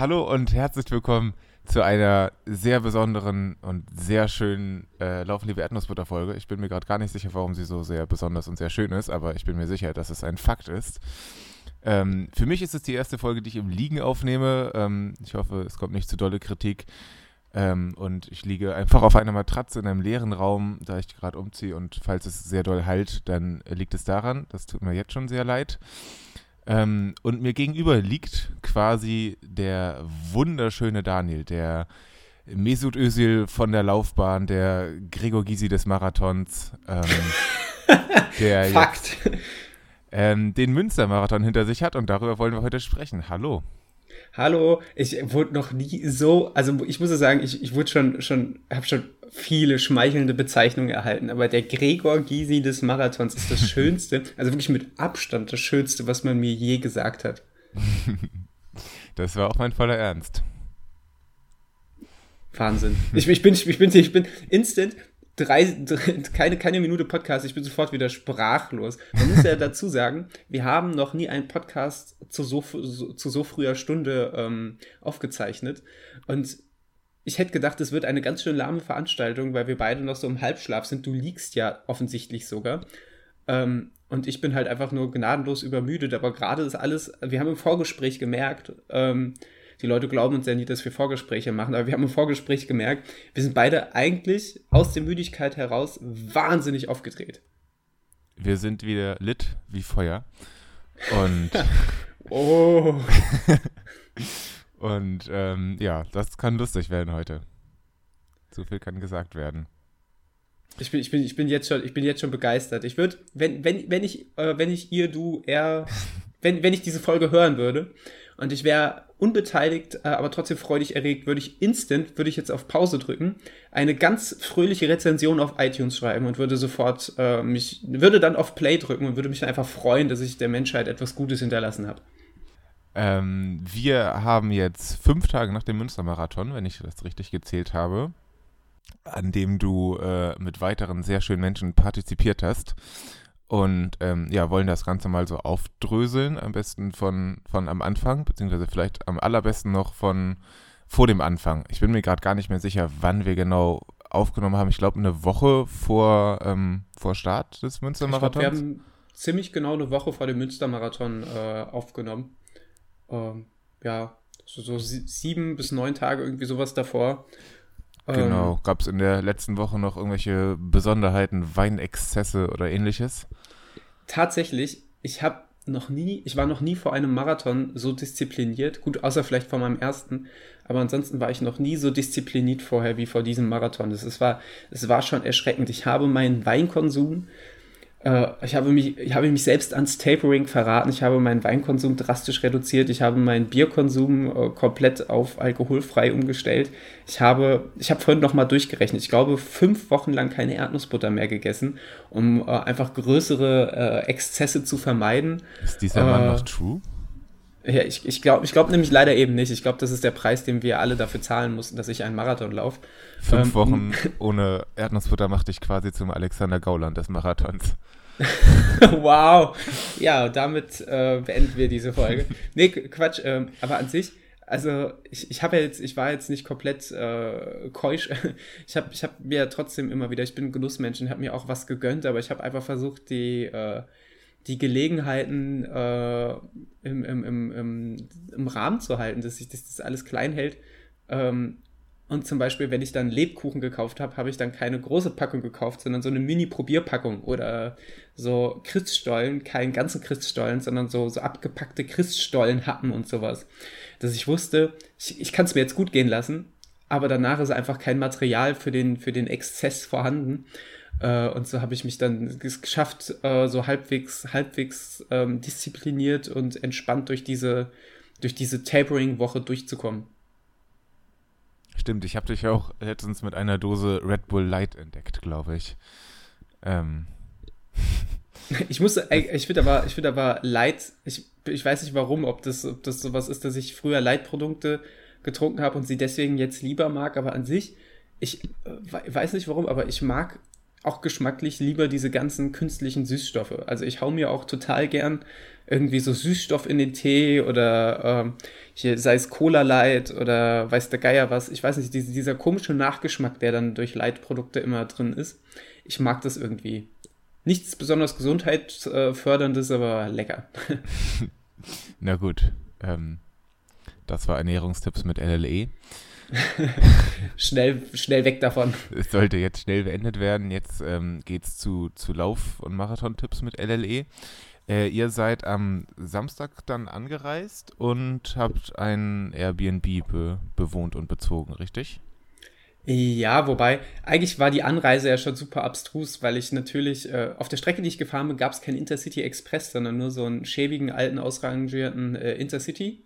Hallo und herzlich willkommen zu einer sehr besonderen und sehr schönen äh, Laufen liebe Erdnussbutter-Folge. Ich bin mir gerade gar nicht sicher, warum sie so sehr besonders und sehr schön ist, aber ich bin mir sicher, dass es ein Fakt ist. Ähm, für mich ist es die erste Folge, die ich im Liegen aufnehme. Ähm, ich hoffe, es kommt nicht zu dolle Kritik. Ähm, und ich liege einfach auf einer Matratze in einem leeren Raum, da ich gerade umziehe. Und falls es sehr doll halt, dann liegt es daran. Das tut mir jetzt schon sehr leid. Ähm, und mir gegenüber liegt quasi der wunderschöne Daniel, der Mesut Özil von der Laufbahn, der Gregor Gysi des Marathons, ähm, der Fakt. Jetzt, ähm, den Münstermarathon hinter sich hat und darüber wollen wir heute sprechen. Hallo. Hallo, ich wurde noch nie so, also ich muss sagen, ich, ich wurde schon, schon, habe schon viele schmeichelnde Bezeichnungen erhalten, aber der Gregor Gysi des Marathons ist das Schönste, also wirklich mit Abstand das Schönste, was man mir je gesagt hat. Das war auch mein voller Ernst. Wahnsinn. Ich, ich, bin, ich, bin, ich bin instant, drei, keine, keine Minute Podcast, ich bin sofort wieder sprachlos. Man muss ja dazu sagen, wir haben noch nie einen Podcast zu so, so zu so früher Stunde ähm, aufgezeichnet. Und ich hätte gedacht, es wird eine ganz schön lahme Veranstaltung, weil wir beide noch so im Halbschlaf sind. Du liegst ja offensichtlich sogar. Ähm, und ich bin halt einfach nur gnadenlos übermüdet. Aber gerade ist alles, wir haben im Vorgespräch gemerkt, ähm, die Leute glauben uns ja nie, dass wir Vorgespräche machen, aber wir haben im Vorgespräch gemerkt, wir sind beide eigentlich aus der Müdigkeit heraus wahnsinnig aufgedreht. Wir sind wieder lit wie Feuer. Und. oh. und ähm, ja, das kann lustig werden heute. So viel kann gesagt werden. Ich bin, ich bin, ich bin jetzt schon, ich bin jetzt schon begeistert. Ich würde, wenn, wenn, wenn ich, äh, wenn ich ihr, du, er, wenn, wenn ich diese Folge hören würde und ich wäre unbeteiligt, äh, aber trotzdem freudig erregt, würde ich instant, würde ich jetzt auf Pause drücken, eine ganz fröhliche Rezension auf iTunes schreiben und würde sofort äh, mich, würde dann auf Play drücken und würde mich dann einfach freuen, dass ich der Menschheit etwas Gutes hinterlassen habe. Ähm, wir haben jetzt fünf Tage nach dem Münstermarathon, wenn ich das richtig gezählt habe, an dem du äh, mit weiteren sehr schönen Menschen partizipiert hast und ähm, ja, wollen das Ganze mal so aufdröseln, am besten von, von am Anfang, beziehungsweise vielleicht am allerbesten noch von vor dem Anfang. Ich bin mir gerade gar nicht mehr sicher, wann wir genau aufgenommen haben. Ich glaube, eine Woche vor, ähm, vor Start des Münstermarathons. wir haben ziemlich genau eine Woche vor dem Münstermarathon äh, aufgenommen. Ähm, ja, so, so sieben bis neun Tage irgendwie sowas davor. Genau. Ähm, Gab es in der letzten Woche noch irgendwelche Besonderheiten, Weinexzesse oder ähnliches? Tatsächlich, ich habe noch nie, ich war noch nie vor einem Marathon so diszipliniert. Gut, außer vielleicht vor meinem ersten. Aber ansonsten war ich noch nie so diszipliniert vorher wie vor diesem Marathon. Es, war, es war schon erschreckend. Ich habe meinen Weinkonsum ich, habe mich, ich habe mich selbst ans Tapering verraten. Ich habe meinen Weinkonsum drastisch reduziert. Ich habe meinen Bierkonsum äh, komplett auf alkoholfrei umgestellt. Ich habe, ich habe vorhin nochmal durchgerechnet. Ich glaube, fünf Wochen lang keine Erdnussbutter mehr gegessen, um äh, einfach größere äh, Exzesse zu vermeiden. Ist dieser Mann noch true? Ja, ich, ich glaube ich glaub nämlich leider eben nicht. Ich glaube, das ist der Preis, den wir alle dafür zahlen mussten, dass ich einen Marathon laufe. Fünf ähm, Wochen ohne Erdnussbutter macht dich quasi zum Alexander Gauland des Marathons. wow. Ja, damit äh, beenden wir diese Folge. Nee, Quatsch, äh, aber an sich, also ich, ich habe jetzt, ich war jetzt nicht komplett äh, keusch. Ich habe ich hab mir trotzdem immer wieder, ich bin Genussmensch und habe mir auch was gegönnt, aber ich habe einfach versucht, die, äh, die Gelegenheiten äh, im, im, im, im, im Rahmen zu halten, dass sich das, das alles klein hält. Ähm, und zum Beispiel, wenn ich dann Lebkuchen gekauft habe, habe ich dann keine große Packung gekauft, sondern so eine Mini-Probierpackung oder so Christstollen, keinen ganzen Christstollen, sondern so, so abgepackte Christstollenhappen und sowas. Dass ich wusste, ich, ich kann es mir jetzt gut gehen lassen, aber danach ist einfach kein Material für den, für den Exzess vorhanden. Äh, und so habe ich mich dann geschafft, äh, so halbwegs, halbwegs ähm, diszipliniert und entspannt durch diese, durch diese Tapering-Woche durchzukommen. Stimmt, ich habe dich auch letztens mit einer Dose Red Bull Light entdeckt, glaube ich. Ähm. Ich muss, ich finde aber, ich finde aber Light, ich, ich weiß nicht warum, ob das, ob das sowas ist, dass ich früher Light-Produkte getrunken habe und sie deswegen jetzt lieber mag, aber an sich, ich äh, weiß nicht warum, aber ich mag auch geschmacklich lieber diese ganzen künstlichen Süßstoffe. Also ich hau mir auch total gern irgendwie so Süßstoff in den Tee oder ähm, hier, sei es Cola Light oder weiß der Geier was. Ich weiß nicht, diese, dieser komische Nachgeschmack, der dann durch Light-Produkte immer drin ist. Ich mag das irgendwie. Nichts besonders gesundheitsförderndes, aber lecker. Na gut. Ähm, das war Ernährungstipps mit LLE. schnell, schnell weg davon. Es sollte jetzt schnell beendet werden. Jetzt ähm, geht es zu, zu Lauf- und Marathon-Tipps mit LLE. Äh, ihr seid am Samstag dann angereist und habt ein Airbnb be bewohnt und bezogen, richtig? Ja, wobei, eigentlich war die Anreise ja schon super abstrus, weil ich natürlich, äh, auf der Strecke, die ich gefahren bin, gab es keinen Intercity Express, sondern nur so einen schäbigen, alten, ausrangierten äh, Intercity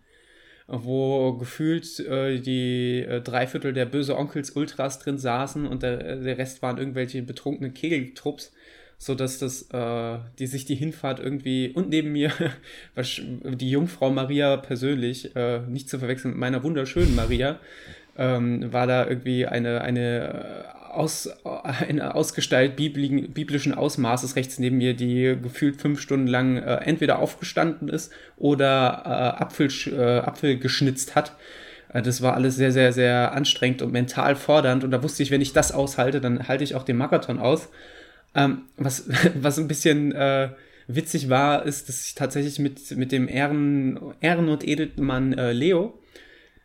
wo gefühlt äh, die äh, Dreiviertel der böse Onkels Ultras drin saßen und der, der Rest waren irgendwelche betrunkene Kegeltrupps, sodass das, äh, die sich die Hinfahrt irgendwie und neben mir die Jungfrau Maria persönlich, äh, nicht zu verwechseln mit meiner wunderschönen Maria, ähm, war da irgendwie eine, eine aus, eine Ausgestalt biblischen Ausmaßes rechts neben mir, die gefühlt fünf Stunden lang äh, entweder aufgestanden ist oder äh, Apfel, äh, Apfel geschnitzt hat. Äh, das war alles sehr, sehr, sehr anstrengend und mental fordernd. Und da wusste ich, wenn ich das aushalte, dann halte ich auch den Marathon aus. Ähm, was, was ein bisschen äh, witzig war, ist, dass ich tatsächlich mit, mit dem Ehren, Ehren- und Edelmann äh, Leo,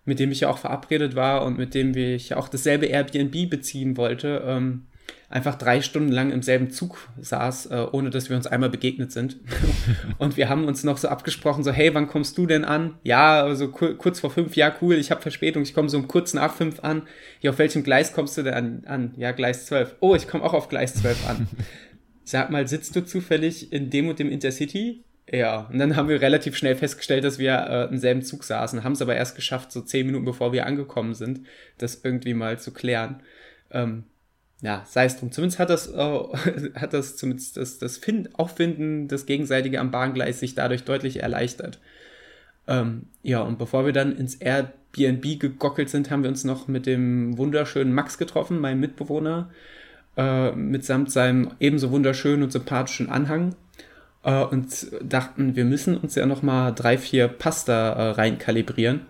mit dem ich ja auch verabredet war und mit dem ich ja auch dasselbe Airbnb beziehen wollte, ähm, einfach drei Stunden lang im selben Zug saß, äh, ohne dass wir uns einmal begegnet sind. und wir haben uns noch so abgesprochen, so, hey, wann kommst du denn an? Ja, also kurz vor fünf, ja, cool, ich habe Verspätung, ich komme so um kurz nach fünf an. Ja, auf welchem Gleis kommst du denn an? an? Ja, Gleis 12. Oh, ich komme auch auf Gleis 12 an. Sag mal, sitzt du zufällig in dem und dem Intercity? Ja, und dann haben wir relativ schnell festgestellt, dass wir äh, im selben Zug saßen, haben es aber erst geschafft, so zehn Minuten bevor wir angekommen sind, das irgendwie mal zu klären. Ähm, ja, sei es drum. Zumindest hat das, äh, hat das zumindest das, das Find Auffinden, das Gegenseitige am Bahngleis sich dadurch deutlich erleichtert. Ähm, ja, und bevor wir dann ins Airbnb gegockelt sind, haben wir uns noch mit dem wunderschönen Max getroffen, meinem Mitbewohner, äh, mitsamt seinem ebenso wunderschönen und sympathischen Anhang äh, und dachten, wir müssen uns ja noch mal drei, vier Pasta äh, reinkalibrieren.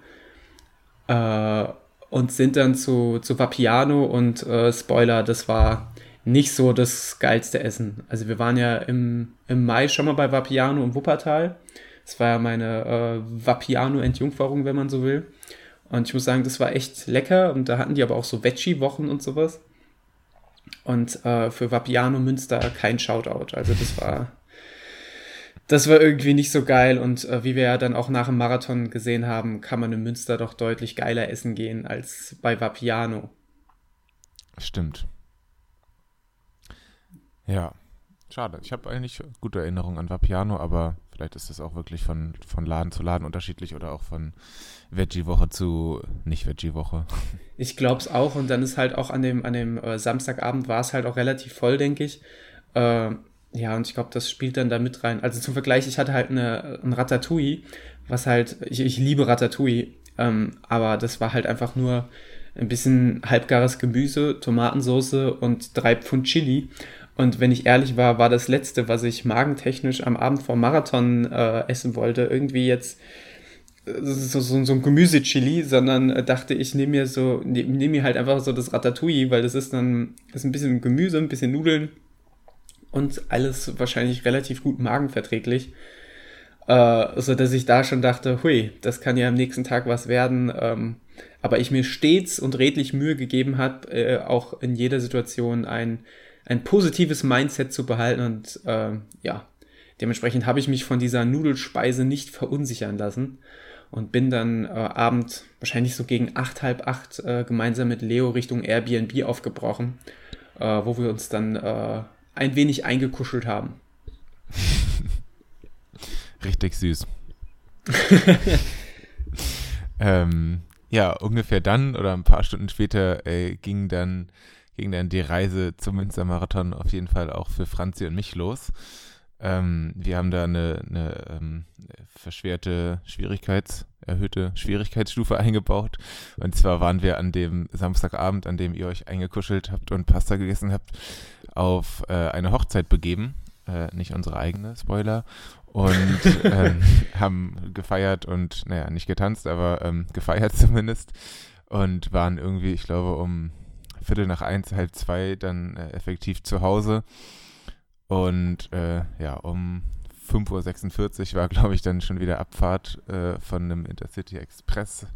Äh, und sind dann zu, zu Vapiano und äh, Spoiler, das war nicht so das geilste Essen. Also wir waren ja im, im Mai schon mal bei Vapiano im Wuppertal. Das war ja meine äh, Vapiano-Entjungferung, wenn man so will. Und ich muss sagen, das war echt lecker. Und da hatten die aber auch so Veggie-Wochen und sowas. Und äh, für Vapiano Münster kein Shoutout. Also das war das war irgendwie nicht so geil und äh, wie wir ja dann auch nach dem Marathon gesehen haben, kann man in Münster doch deutlich geiler essen gehen als bei Vapiano. Stimmt. Ja, schade. Ich habe eigentlich gute Erinnerungen an Vapiano, aber vielleicht ist das auch wirklich von, von Laden zu Laden unterschiedlich oder auch von Veggie-Woche zu Nicht-Veggie-Woche. Ich glaube es auch und dann ist halt auch an dem, an dem äh, Samstagabend war es halt auch relativ voll, denke ich. Äh, ja, und ich glaube, das spielt dann da mit rein. Also zum Vergleich, ich hatte halt eine, ein Ratatouille, was halt, ich, ich liebe Ratatouille, ähm, aber das war halt einfach nur ein bisschen halbgares Gemüse, Tomatensauce und drei Pfund Chili. Und wenn ich ehrlich war, war das letzte, was ich magentechnisch am Abend vor Marathon äh, essen wollte, irgendwie jetzt äh, so, so, so ein Gemüsechili, sondern äh, dachte ich, nehme mir so, nehme nehm mir halt einfach so das Ratatouille, weil das ist dann, ist ein bisschen Gemüse, ein bisschen Nudeln, und alles wahrscheinlich relativ gut magenverträglich. Äh, so dass ich da schon dachte, hui, das kann ja am nächsten Tag was werden. Ähm, aber ich mir stets und redlich Mühe gegeben habe, äh, auch in jeder Situation ein, ein positives Mindset zu behalten. Und äh, ja, dementsprechend habe ich mich von dieser Nudelspeise nicht verunsichern lassen und bin dann äh, Abend wahrscheinlich so gegen acht, halb acht äh, gemeinsam mit Leo Richtung Airbnb aufgebrochen, äh, wo wir uns dann äh, ein wenig eingekuschelt haben. Richtig süß. ähm, ja, ungefähr dann oder ein paar Stunden später äh, ging dann ging dann die Reise zum Münstermarathon auf jeden Fall auch für Franzi und mich los. Ähm, wir haben da eine, eine ähm, verschwerte Schwierigkeits, erhöhte Schwierigkeitsstufe eingebaut. Und zwar waren wir an dem Samstagabend, an dem ihr euch eingekuschelt habt und Pasta gegessen habt, auf äh, eine Hochzeit begeben, äh, nicht unsere eigene, Spoiler, und ähm, haben gefeiert und, naja, nicht getanzt, aber ähm, gefeiert zumindest. Und waren irgendwie, ich glaube, um Viertel nach eins, halb zwei dann äh, effektiv zu Hause. Und äh, ja, um 5.46 Uhr war, glaube ich, dann schon wieder Abfahrt äh, von einem Intercity Express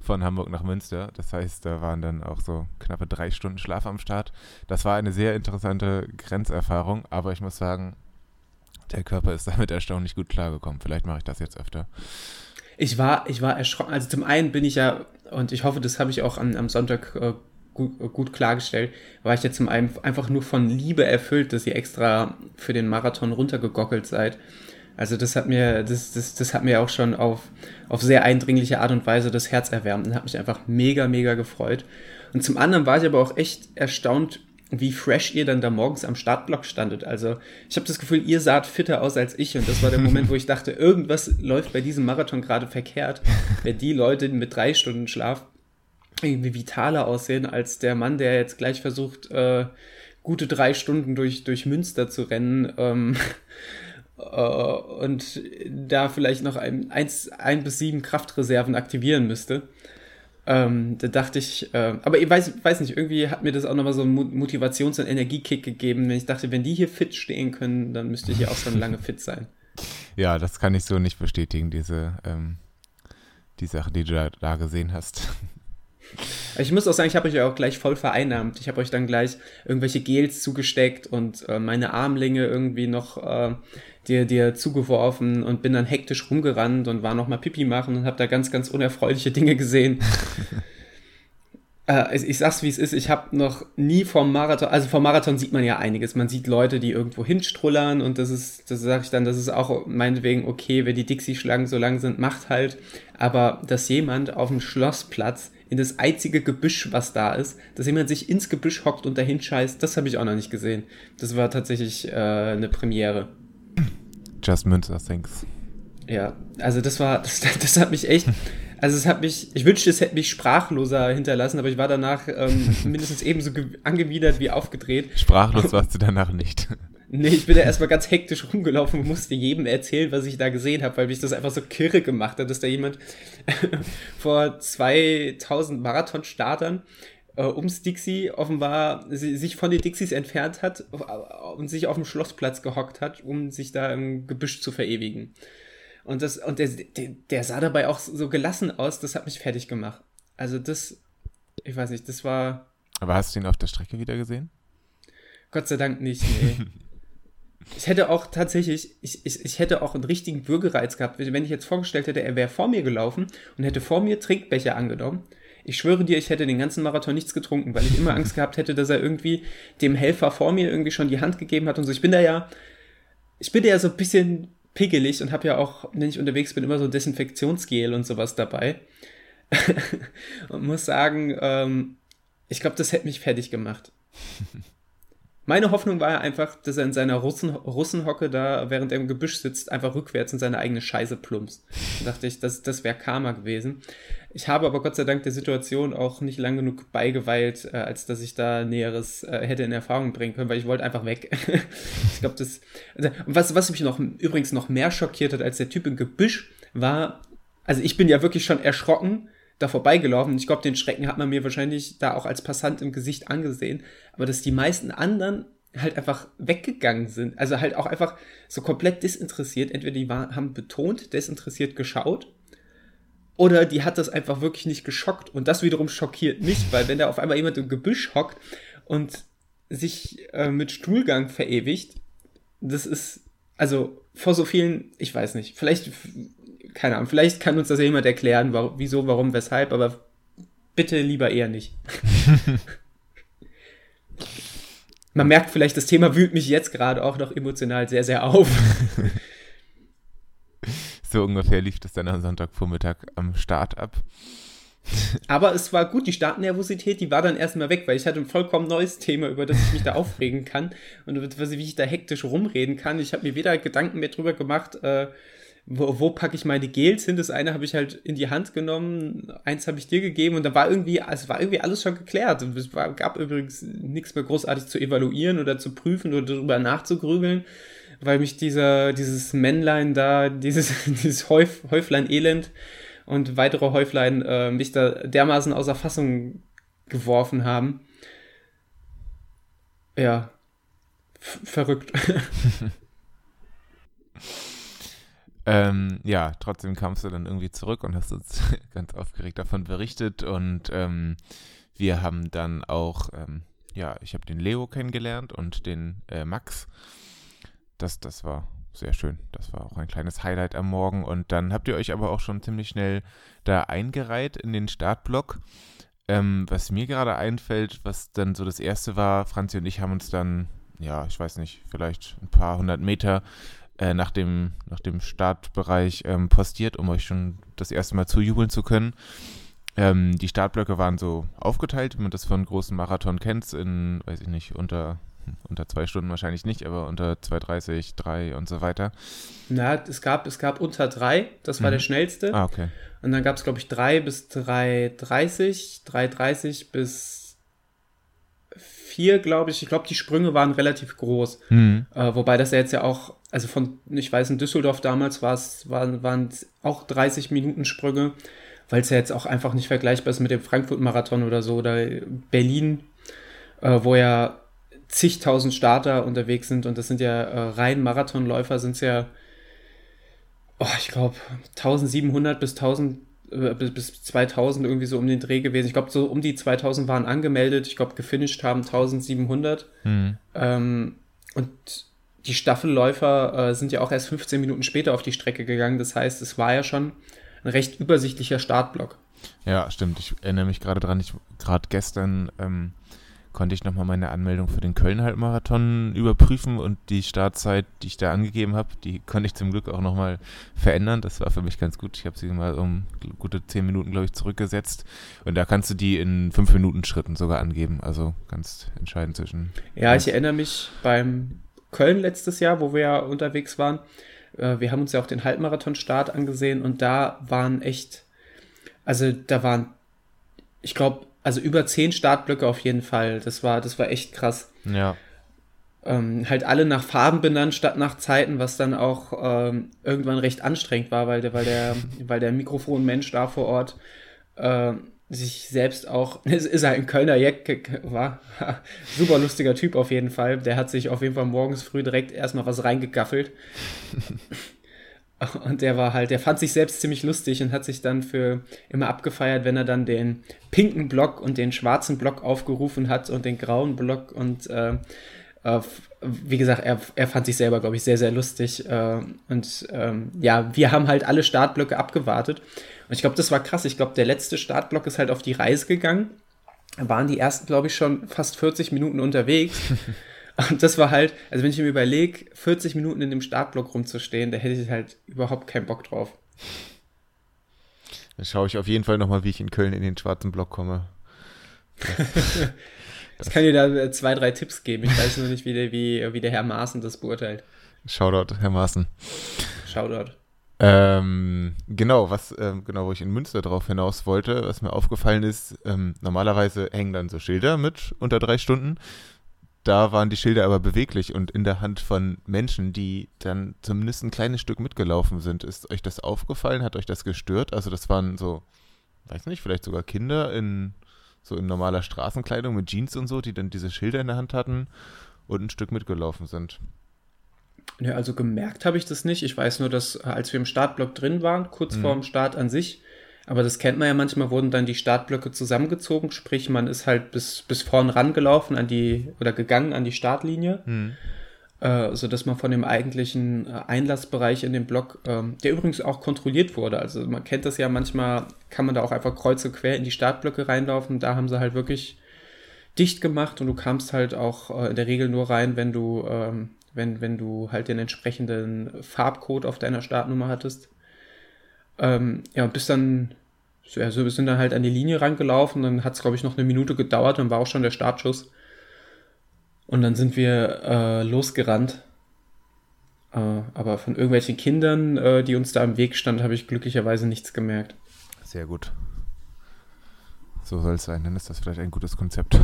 von Hamburg nach Münster. Das heißt, da waren dann auch so knappe drei Stunden Schlaf am Start. Das war eine sehr interessante Grenzerfahrung, aber ich muss sagen, der Körper ist damit erstaunlich gut klargekommen. Vielleicht mache ich das jetzt öfter. Ich war, ich war erschrocken. Also zum einen bin ich ja, und ich hoffe, das habe ich auch am, am Sonntag äh, gut, gut, klargestellt, war ich ja zum einen einfach nur von Liebe erfüllt, dass ihr extra für den Marathon runtergegockelt seid. Also das hat mir, das, das, das hat mir auch schon auf, auf sehr eindringliche Art und Weise das Herz erwärmt und hat mich einfach mega, mega gefreut. Und zum anderen war ich aber auch echt erstaunt, wie fresh ihr dann da morgens am Startblock standet. Also ich habe das Gefühl, ihr saht fitter aus als ich und das war der Moment, wo ich dachte, irgendwas läuft bei diesem Marathon gerade verkehrt, wenn die Leute mit drei Stunden Schlaf irgendwie vitaler aussehen als der Mann, der jetzt gleich versucht, äh, gute drei Stunden durch, durch Münster zu rennen. Ähm, äh, und da vielleicht noch ein, eins, ein bis sieben Kraftreserven aktivieren müsste. Ähm, da dachte ich, äh, aber ich weiß, weiß nicht, irgendwie hat mir das auch nochmal so einen Motivations- und Energiekick gegeben, wenn ich dachte, wenn die hier fit stehen können, dann müsste ich ja auch schon lange fit sein. Ja, das kann ich so nicht bestätigen, diese, ähm, die Sache, die du da, da gesehen hast. Ich muss auch sagen, ich habe euch auch gleich voll vereinnahmt. Ich habe euch dann gleich irgendwelche Gels zugesteckt und äh, meine Armlinge irgendwie noch äh, dir, dir zugeworfen und bin dann hektisch rumgerannt und war nochmal Pipi machen und habe da ganz, ganz unerfreuliche Dinge gesehen. äh, ich, ich, sag's wie es ist, ich habe noch nie vom Marathon, also vom Marathon sieht man ja einiges. Man sieht Leute, die irgendwo hinstrullern und das ist, das sage ich dann, das ist auch meinetwegen okay, wenn die Dixie-Schlangen so lang sind, macht halt. Aber dass jemand auf dem Schlossplatz in das einzige Gebüsch, was da ist, dass jemand sich ins Gebüsch hockt und dahin scheißt, das habe ich auch noch nicht gesehen. Das war tatsächlich äh, eine Premiere. Just Münster, thanks. Ja, also das war, das, das hat mich echt, also es hat mich, ich wünschte, es hätte mich sprachloser hinterlassen, aber ich war danach ähm, mindestens ebenso angewidert wie aufgedreht. Sprachlos warst du danach nicht. Nee, ich bin ja erstmal ganz hektisch rumgelaufen und musste jedem erzählen, was ich da gesehen habe, weil mich das einfach so kirre gemacht hat, dass da jemand vor 2000 Marathonstartern ums Dixie offenbar sich von den Dixies entfernt hat und sich auf dem Schlossplatz gehockt hat, um sich da im Gebüsch zu verewigen. Und, das, und der, der, der sah dabei auch so gelassen aus, das hat mich fertig gemacht. Also das, ich weiß nicht, das war. Aber hast du ihn auf der Strecke wieder gesehen? Gott sei Dank nicht, nee. ich hätte auch tatsächlich, ich, ich, ich hätte auch einen richtigen Bürgerreiz gehabt, wenn ich jetzt vorgestellt hätte, er wäre vor mir gelaufen und hätte vor mir Trinkbecher angenommen ich schwöre dir, ich hätte den ganzen Marathon nichts getrunken, weil ich immer Angst gehabt hätte, dass er irgendwie dem Helfer vor mir irgendwie schon die Hand gegeben hat und so. Ich bin da ja, ich bin da ja so ein bisschen pickelig und habe ja auch, wenn ich unterwegs bin, immer so Desinfektionsgel und sowas dabei. und muss sagen, ähm, ich glaube, das hätte mich fertig gemacht. Meine Hoffnung war ja einfach, dass er in seiner Russen, Russenhocke da, während er im Gebüsch sitzt, einfach rückwärts in seine eigene Scheiße plumpst. Da dachte ich, das, das wäre Karma gewesen. Ich habe aber Gott sei Dank der Situation auch nicht lang genug beigeweilt, äh, als dass ich da Näheres äh, hätte in Erfahrung bringen können, weil ich wollte einfach weg. ich glaube, das. Also, was, was mich noch übrigens noch mehr schockiert hat als der Typ im Gebüsch, war, also ich bin ja wirklich schon erschrocken da vorbeigelaufen. Ich glaube, den Schrecken hat man mir wahrscheinlich da auch als Passant im Gesicht angesehen. Aber dass die meisten anderen halt einfach weggegangen sind. Also halt auch einfach so komplett desinteressiert. Entweder die waren, haben betont, desinteressiert geschaut oder die hat das einfach wirklich nicht geschockt. Und das wiederum schockiert mich, weil wenn da auf einmal jemand im Gebüsch hockt und sich äh, mit Stuhlgang verewigt, das ist, also vor so vielen, ich weiß nicht, vielleicht, keine Ahnung, vielleicht kann uns das ja jemand erklären, warum, wieso, warum, weshalb, aber bitte lieber eher nicht. Man merkt vielleicht, das Thema wühlt mich jetzt gerade auch noch emotional sehr, sehr auf. So ungefähr lief das dann am Sonntagvormittag am Start ab. Aber es war gut, die Startnervosität, die war dann erstmal weg, weil ich hatte ein vollkommen neues Thema, über das ich mich da aufregen kann und wie ich da hektisch rumreden kann. Ich habe mir weder Gedanken mehr drüber gemacht, äh, wo, wo packe ich meine Gels hin? Das eine habe ich halt in die Hand genommen, eins habe ich dir gegeben und da war irgendwie, es war irgendwie alles schon geklärt. Es war, gab übrigens nichts mehr großartig zu evaluieren oder zu prüfen oder darüber nachzugrübeln, weil mich dieser, dieses Männlein da, dieses, dieses Häuf, Häuflein-Elend und weitere Häuflein äh, mich da dermaßen außer Fassung geworfen haben. Ja, verrückt. Ähm, ja, trotzdem kamst du dann irgendwie zurück und hast uns ganz aufgeregt davon berichtet. Und ähm, wir haben dann auch, ähm, ja, ich habe den Leo kennengelernt und den äh, Max. Das, das war sehr schön. Das war auch ein kleines Highlight am Morgen. Und dann habt ihr euch aber auch schon ziemlich schnell da eingereiht in den Startblock. Ähm, was mir gerade einfällt, was dann so das erste war, Franzi und ich haben uns dann, ja, ich weiß nicht, vielleicht ein paar hundert Meter äh, nach, dem, nach dem Startbereich ähm, postiert, um euch schon das erste Mal zujubeln zu können. Ähm, die Startblöcke waren so aufgeteilt, wie man das von großen Marathon kennt, in, weiß ich nicht, unter, unter zwei Stunden wahrscheinlich nicht, aber unter 2,30, 3 und so weiter. Na, es gab, es gab unter 3, das war mhm. der schnellste. Ah, okay. Und dann gab es, glaube ich, 3 bis 3,30, 3,30 bis vier, glaube ich. Ich glaube, die Sprünge waren relativ groß. Mhm. Äh, wobei das ja jetzt ja auch, also von, ich weiß, in Düsseldorf damals war es, waren, waren auch 30 Minuten Sprünge, weil es ja jetzt auch einfach nicht vergleichbar ist mit dem Frankfurt-Marathon oder so oder Berlin, äh, wo ja zigtausend Starter unterwegs sind und das sind ja äh, rein Marathonläufer, sind es ja, oh, ich glaube, 1700 bis 1000 äh, bis, bis 2000 irgendwie so um den Dreh gewesen. Ich glaube, so um die 2000 waren angemeldet. Ich glaube, gefinisht haben 1700. Mhm. Ähm, und die Staffelläufer äh, sind ja auch erst 15 Minuten später auf die Strecke gegangen. Das heißt, es war ja schon ein recht übersichtlicher Startblock. Ja, stimmt. Ich erinnere mich gerade dran. Ich gerade gestern ähm, konnte ich nochmal meine Anmeldung für den Köln-Halbmarathon überprüfen und die Startzeit, die ich da angegeben habe, die konnte ich zum Glück auch nochmal verändern. Das war für mich ganz gut. Ich habe sie mal um gute zehn Minuten, glaube ich, zurückgesetzt. Und da kannst du die in fünf Minuten Schritten sogar angeben. Also ganz entscheidend zwischen. Ja, ich erinnere mich beim Köln letztes Jahr, wo wir ja unterwegs waren. Äh, wir haben uns ja auch den Halbmarathon-Start angesehen und da waren echt, also da waren, ich glaube, also über zehn Startblöcke auf jeden Fall. Das war, das war echt krass. Ja. Ähm, halt alle nach Farben benannt statt nach Zeiten, was dann auch ähm, irgendwann recht anstrengend war, weil der, weil der, weil der Mikrofonmensch da vor Ort äh, sich selbst auch, es ist halt ein Kölner Jack, war super lustiger Typ auf jeden Fall. Der hat sich auf jeden Fall morgens früh direkt erstmal was reingegaffelt. Und der war halt, der fand sich selbst ziemlich lustig und hat sich dann für immer abgefeiert, wenn er dann den pinken Block und den schwarzen Block aufgerufen hat und den grauen Block und äh, äh, wie gesagt, er, er fand sich selber, glaube ich, sehr, sehr lustig. Äh, und ähm, ja, wir haben halt alle Startblöcke abgewartet. Und ich glaube, das war krass. Ich glaube, der letzte Startblock ist halt auf die Reise gegangen. Da waren die ersten, glaube ich, schon fast 40 Minuten unterwegs. Und das war halt, also wenn ich mir überlege, 40 Minuten in dem Startblock rumzustehen, da hätte ich halt überhaupt keinen Bock drauf. Dann schaue ich auf jeden Fall nochmal, wie ich in Köln in den schwarzen Block komme. ich kann dir da zwei, drei Tipps geben. Ich weiß nur nicht, wie der, wie, wie der Herr Maaßen das beurteilt. Shoutout, Herr Maaßen. Shoutout. Ähm, genau, was, ähm, genau, wo ich in Münster drauf hinaus wollte, was mir aufgefallen ist, ähm, normalerweise hängen dann so Schilder mit unter drei Stunden da waren die Schilder aber beweglich und in der Hand von Menschen, die dann zumindest ein kleines Stück mitgelaufen sind. Ist euch das aufgefallen? Hat euch das gestört? Also das waren so, weiß nicht, vielleicht sogar Kinder in so in normaler Straßenkleidung mit Jeans und so, die dann diese Schilder in der Hand hatten und ein Stück mitgelaufen sind. Ja, also gemerkt habe ich das nicht. Ich weiß nur, dass als wir im Startblock drin waren, kurz mhm. vor dem Start an sich, aber das kennt man ja manchmal, wurden dann die Startblöcke zusammengezogen, sprich man ist halt bis, bis vorn rangelaufen an die, oder gegangen an die Startlinie, mhm. äh, sodass man von dem eigentlichen äh, Einlassbereich in den Block, ähm, der übrigens auch kontrolliert wurde, also man kennt das ja manchmal, kann man da auch einfach kreuz und quer in die Startblöcke reinlaufen, da haben sie halt wirklich dicht gemacht und du kamst halt auch äh, in der Regel nur rein, wenn du, ähm, wenn, wenn du halt den entsprechenden Farbcode auf deiner Startnummer hattest. Ähm, ja, bis dann also wir sind dann halt an die Linie rangelaufen, dann hat es, glaube ich, noch eine Minute gedauert, dann war auch schon der Startschuss. Und dann sind wir äh, losgerannt. Äh, aber von irgendwelchen Kindern, äh, die uns da im Weg standen, habe ich glücklicherweise nichts gemerkt. Sehr gut. So soll es sein, dann ist das vielleicht ein gutes Konzept.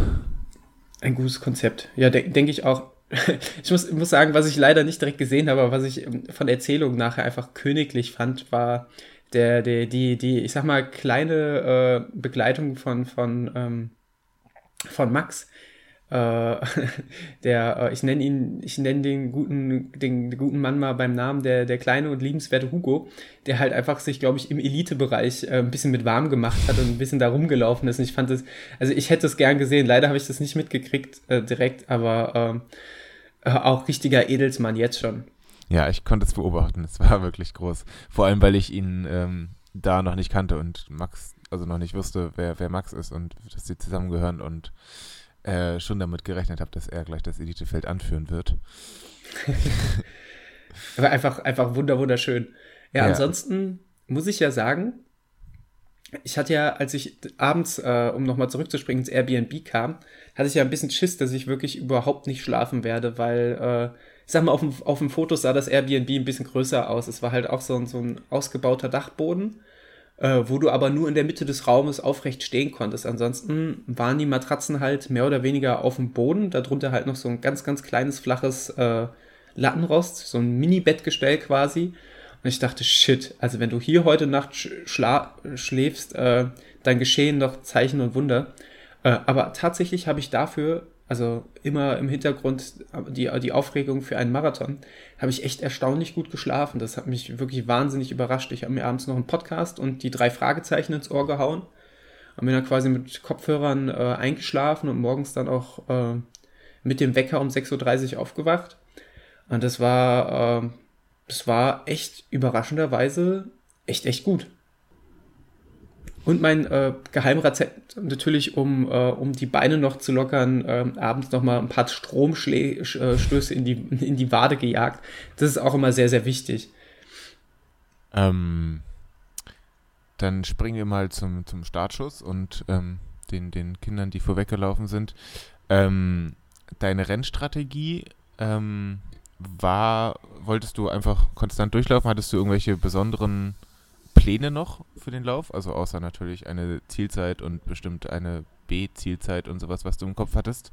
Ein gutes Konzept. Ja, de denke ich auch. ich muss, muss sagen, was ich leider nicht direkt gesehen habe, aber was ich ähm, von Erzählung nachher einfach königlich fand, war der, der, die, die, ich sag mal, kleine äh, Begleitung von, von, ähm, von Max, äh, der, äh, ich nenne ihn, ich nenne den guten, den, den, guten Mann mal beim Namen, der, der kleine und liebenswerte Hugo, der halt einfach sich, glaube ich, im Elitebereich äh, ein bisschen mit warm gemacht hat und ein bisschen da rumgelaufen ist. Und ich fand das, also ich hätte es gern gesehen, leider habe ich das nicht mitgekriegt äh, direkt, aber ähm, äh, auch richtiger Edelsmann jetzt schon. Ja, ich konnte es beobachten, es war wirklich groß. Vor allem, weil ich ihn ähm, da noch nicht kannte und Max, also noch nicht wusste, wer, wer Max ist und dass sie zusammengehören und äh, schon damit gerechnet habe, dass er gleich das Elitefeld anführen wird. Aber einfach, einfach wunder, wunderschön. Ja, ja, ansonsten muss ich ja sagen, ich hatte ja, als ich abends, äh, um nochmal zurückzuspringen, ins Airbnb kam, hatte ich ja ein bisschen Schiss, dass ich wirklich überhaupt nicht schlafen werde, weil, äh, ich sag mal, auf dem, auf dem Foto sah das Airbnb ein bisschen größer aus. Es war halt auch so, so ein ausgebauter Dachboden äh, wo du aber nur in der Mitte des Raumes aufrecht stehen konntest. Ansonsten waren die Matratzen halt mehr oder weniger auf dem Boden, darunter halt noch so ein ganz, ganz kleines, flaches äh, Lattenrost, so ein Mini-Bettgestell quasi. Und ich dachte, shit, also wenn du hier heute Nacht schläfst, äh, dann geschehen doch Zeichen und Wunder. Äh, aber tatsächlich habe ich dafür also immer im Hintergrund die, die Aufregung für einen Marathon, habe ich echt erstaunlich gut geschlafen. Das hat mich wirklich wahnsinnig überrascht. Ich habe mir abends noch einen Podcast und die drei Fragezeichen ins Ohr gehauen und bin dann quasi mit Kopfhörern äh, eingeschlafen und morgens dann auch äh, mit dem Wecker um 6.30 Uhr aufgewacht. Und das war, äh, das war echt überraschenderweise echt, echt gut. Und mein äh, Geheimrezept natürlich, um, äh, um die Beine noch zu lockern, äh, abends noch mal ein paar Stromstöße in die, in die Wade gejagt. Das ist auch immer sehr, sehr wichtig. Ähm, dann springen wir mal zum, zum Startschuss und ähm, den, den Kindern, die vorweggelaufen sind. Ähm, deine Rennstrategie ähm, war, wolltest du einfach konstant durchlaufen? Hattest du irgendwelche besonderen Pläne noch für den Lauf? Also außer natürlich eine Zielzeit und bestimmt eine B-Zielzeit und sowas, was du im Kopf hattest?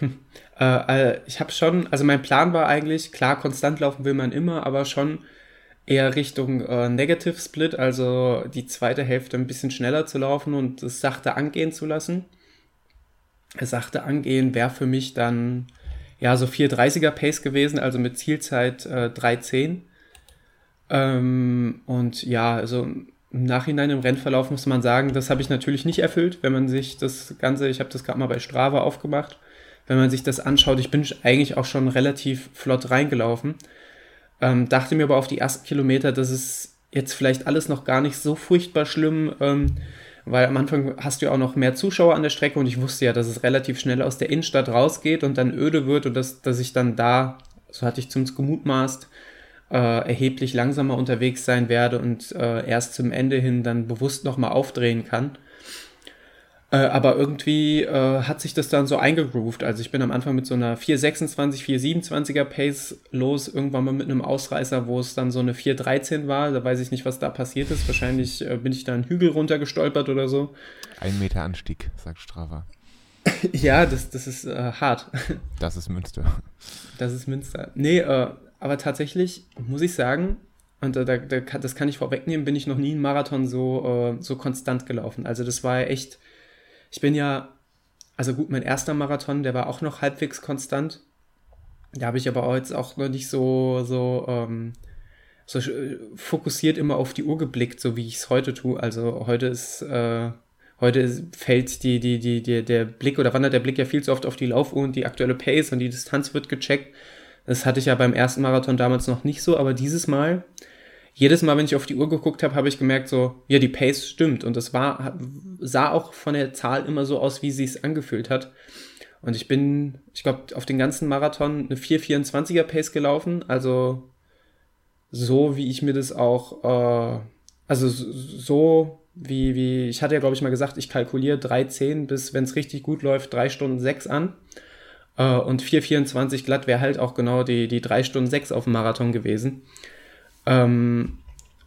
Äh, äh, ich habe schon, also mein Plan war eigentlich, klar, konstant laufen will man immer, aber schon eher Richtung äh, Negative Split, also die zweite Hälfte ein bisschen schneller zu laufen und es sachte angehen zu lassen. Es sachte angehen wäre für mich dann ja so 430er Pace gewesen, also mit Zielzeit äh, 310. Ähm, und ja, also im Nachhinein im Rennverlauf muss man sagen, das habe ich natürlich nicht erfüllt, wenn man sich das Ganze, ich habe das gerade mal bei Strava aufgemacht, wenn man sich das anschaut, ich bin eigentlich auch schon relativ flott reingelaufen. Ähm, dachte mir aber auf die ersten Kilometer, dass es jetzt vielleicht alles noch gar nicht so furchtbar schlimm, ähm, weil am Anfang hast du ja auch noch mehr Zuschauer an der Strecke und ich wusste ja, dass es relativ schnell aus der Innenstadt rausgeht und dann öde wird und dass, dass ich dann da, so hatte ich zumindest gemutmaßt, erheblich langsamer unterwegs sein werde und äh, erst zum Ende hin dann bewusst nochmal aufdrehen kann. Äh, aber irgendwie äh, hat sich das dann so eingegroovt. Also ich bin am Anfang mit so einer 426, 427er Pace los, irgendwann mal mit einem Ausreißer, wo es dann so eine 413 war. Da weiß ich nicht, was da passiert ist. Wahrscheinlich äh, bin ich da einen Hügel runtergestolpert oder so. Ein Meter Anstieg, sagt Strava. ja, das, das ist äh, hart. Das ist Münster. Das ist Münster. Nee, äh, aber tatsächlich muss ich sagen, und da, da, das kann ich vorwegnehmen, bin ich noch nie einen Marathon so, äh, so konstant gelaufen. Also das war echt, ich bin ja, also gut, mein erster Marathon, der war auch noch halbwegs konstant. Da habe ich aber auch jetzt auch noch nicht so, so, ähm, so fokussiert immer auf die Uhr geblickt, so wie ich es heute tue. Also heute ist, äh, heute fällt die, die, die, die, der Blick oder wandert der Blick ja viel zu oft auf die Laufuhr und die aktuelle Pace und die Distanz wird gecheckt. Das hatte ich ja beim ersten Marathon damals noch nicht so, aber dieses Mal, jedes Mal, wenn ich auf die Uhr geguckt habe, habe ich gemerkt, so, ja, die Pace stimmt. Und das war, sah auch von der Zahl immer so aus, wie sie es angefühlt hat. Und ich bin, ich glaube, auf den ganzen Marathon eine 4,24er Pace gelaufen. Also so, wie ich mir das auch, äh, also so, wie, wie, ich hatte ja, glaube ich, mal gesagt, ich kalkuliere 3,10 bis, wenn es richtig gut läuft, 3 Stunden 6 an. Äh, und 4,24 glatt wäre halt auch genau die, die 3 Stunden 6 auf dem Marathon gewesen. Ähm,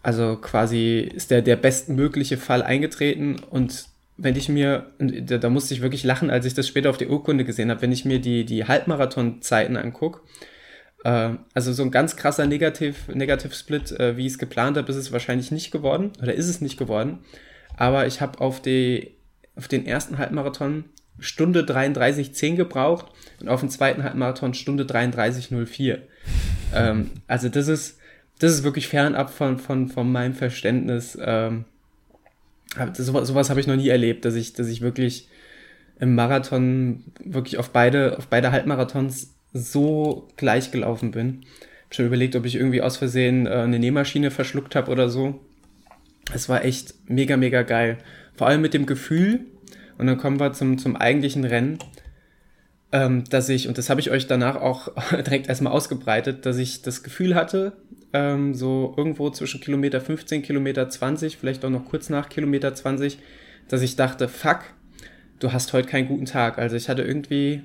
also quasi ist der, der bestmögliche Fall eingetreten und wenn ich mir, da, da, musste ich wirklich lachen, als ich das später auf der Urkunde gesehen habe, wenn ich mir die, die Halbmarathon-Zeiten angucke, äh, also so ein ganz krasser Negativ, Negative Split, äh, wie ich es geplant habe, ist es wahrscheinlich nicht geworden oder ist es nicht geworden. Aber ich habe auf, auf den ersten Halbmarathon Stunde 33,10 gebraucht und auf den zweiten Halbmarathon Stunde 33,04. ähm, also das ist, das ist wirklich fernab von, von, von meinem Verständnis. Ähm, sowas, sowas habe ich noch nie erlebt, dass ich, dass ich wirklich im Marathon wirklich auf beide, auf beide Halbmarathons so gleich gelaufen bin. Hab schon überlegt, ob ich irgendwie aus Versehen äh, eine Nähmaschine verschluckt habe oder so. Es war echt mega, mega geil. Vor allem mit dem Gefühl, und dann kommen wir zum, zum eigentlichen Rennen, ähm, dass ich, und das habe ich euch danach auch direkt erstmal ausgebreitet, dass ich das Gefühl hatte, ähm, so irgendwo zwischen Kilometer 15, Kilometer 20, vielleicht auch noch kurz nach Kilometer 20, dass ich dachte, fuck, du hast heute keinen guten Tag. Also ich hatte irgendwie,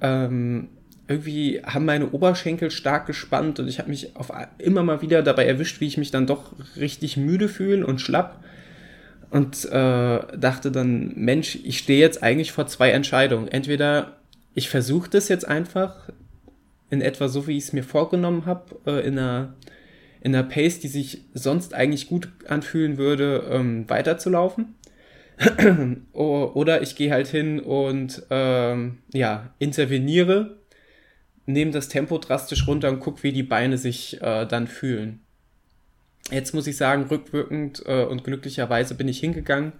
ähm, irgendwie haben meine Oberschenkel stark gespannt und ich habe mich auf immer mal wieder dabei erwischt, wie ich mich dann doch richtig müde fühle und schlapp und äh, dachte dann, Mensch, ich stehe jetzt eigentlich vor zwei Entscheidungen. Entweder ich versuche das jetzt einfach in etwa so, wie ich es mir vorgenommen habe, äh, in einer in einer Pace, die sich sonst eigentlich gut anfühlen würde, ähm, weiterzulaufen. Oder ich gehe halt hin und ähm, ja, interveniere, nehme das Tempo drastisch runter und gucke, wie die Beine sich äh, dann fühlen. Jetzt muss ich sagen, rückwirkend äh, und glücklicherweise bin ich hingegangen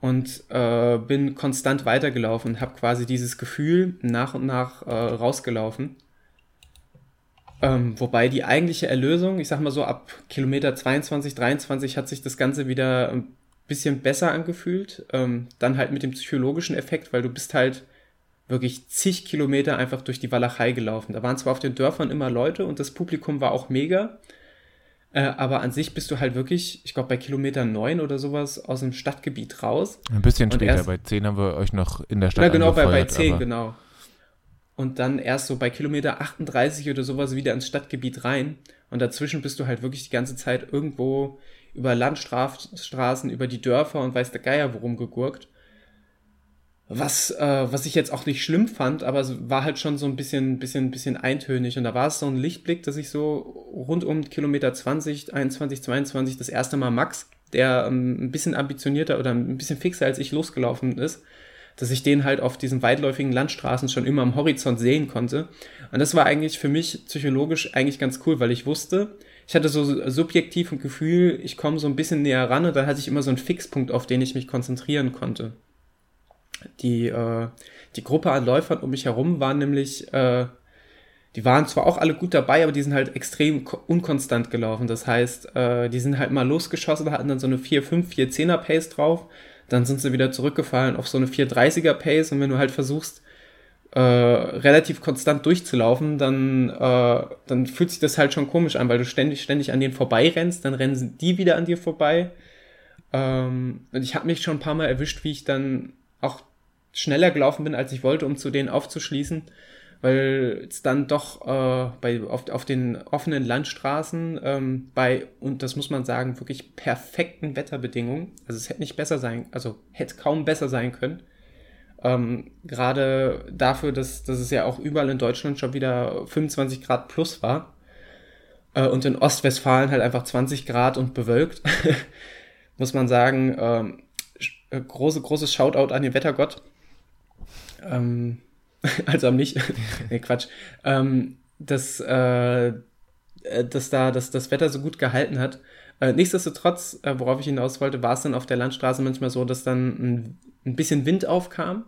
und äh, bin konstant weitergelaufen und habe quasi dieses Gefühl nach und nach äh, rausgelaufen. Ähm, wobei die eigentliche Erlösung, ich sag mal so, ab Kilometer 22, 23 hat sich das Ganze wieder ein bisschen besser angefühlt. Ähm, dann halt mit dem psychologischen Effekt, weil du bist halt wirklich zig Kilometer einfach durch die Walachei gelaufen. Da waren zwar auf den Dörfern immer Leute und das Publikum war auch mega, äh, aber an sich bist du halt wirklich, ich glaube, bei Kilometer 9 oder sowas aus dem Stadtgebiet raus. Ein bisschen und später, erst, bei 10 haben wir euch noch in der Stadt Ja, genau, bei, bei 10, genau. Und dann erst so bei Kilometer 38 oder sowas wieder ins Stadtgebiet rein. Und dazwischen bist du halt wirklich die ganze Zeit irgendwo über Landstraßen, über die Dörfer und weiß der Geier worum gegurkt. Was, äh, was ich jetzt auch nicht schlimm fand, aber es war halt schon so ein bisschen, bisschen, bisschen eintönig. Und da war es so ein Lichtblick, dass ich so rund um Kilometer 20, 21, 22 das erste Mal Max, der ähm, ein bisschen ambitionierter oder ein bisschen fixer als ich losgelaufen ist, dass ich den halt auf diesen weitläufigen Landstraßen schon immer am Horizont sehen konnte. Und das war eigentlich für mich psychologisch eigentlich ganz cool, weil ich wusste, ich hatte so subjektiv ein Gefühl, ich komme so ein bisschen näher ran und dann hatte ich immer so einen Fixpunkt, auf den ich mich konzentrieren konnte. Die, äh, die Gruppe an Läufern um mich herum waren nämlich, äh, die waren zwar auch alle gut dabei, aber die sind halt extrem unkonstant gelaufen. Das heißt, äh, die sind halt mal losgeschossen, hatten dann so eine 4, 5, 4, 10er Pace drauf. Dann sind sie wieder zurückgefallen auf so eine 430er Pace. Und wenn du halt versuchst, äh, relativ konstant durchzulaufen, dann, äh, dann fühlt sich das halt schon komisch an, weil du ständig, ständig an denen vorbeirennst, dann rennen die wieder an dir vorbei. Ähm, und ich habe mich schon ein paar Mal erwischt, wie ich dann auch schneller gelaufen bin, als ich wollte, um zu denen aufzuschließen, weil es dann doch äh, bei, auf, auf den offenen Landstraßen ähm, bei, und das muss man sagen, wirklich perfekten Wetterbedingungen, also es hätte nicht besser sein, also hätte kaum besser sein können, ähm, Gerade dafür, dass, dass es ja auch überall in Deutschland schon wieder 25 Grad plus war äh, und in Ostwestfalen halt einfach 20 Grad und bewölkt, muss man sagen, ähm, äh, große, großes Shoutout an den Wettergott. Ähm, also an mich. nee, Quatsch. Ähm, dass, äh, äh, dass da dass das Wetter so gut gehalten hat. Äh, nichtsdestotrotz, äh, worauf ich hinaus wollte, war es dann auf der Landstraße manchmal so, dass dann ein, ein bisschen Wind aufkam.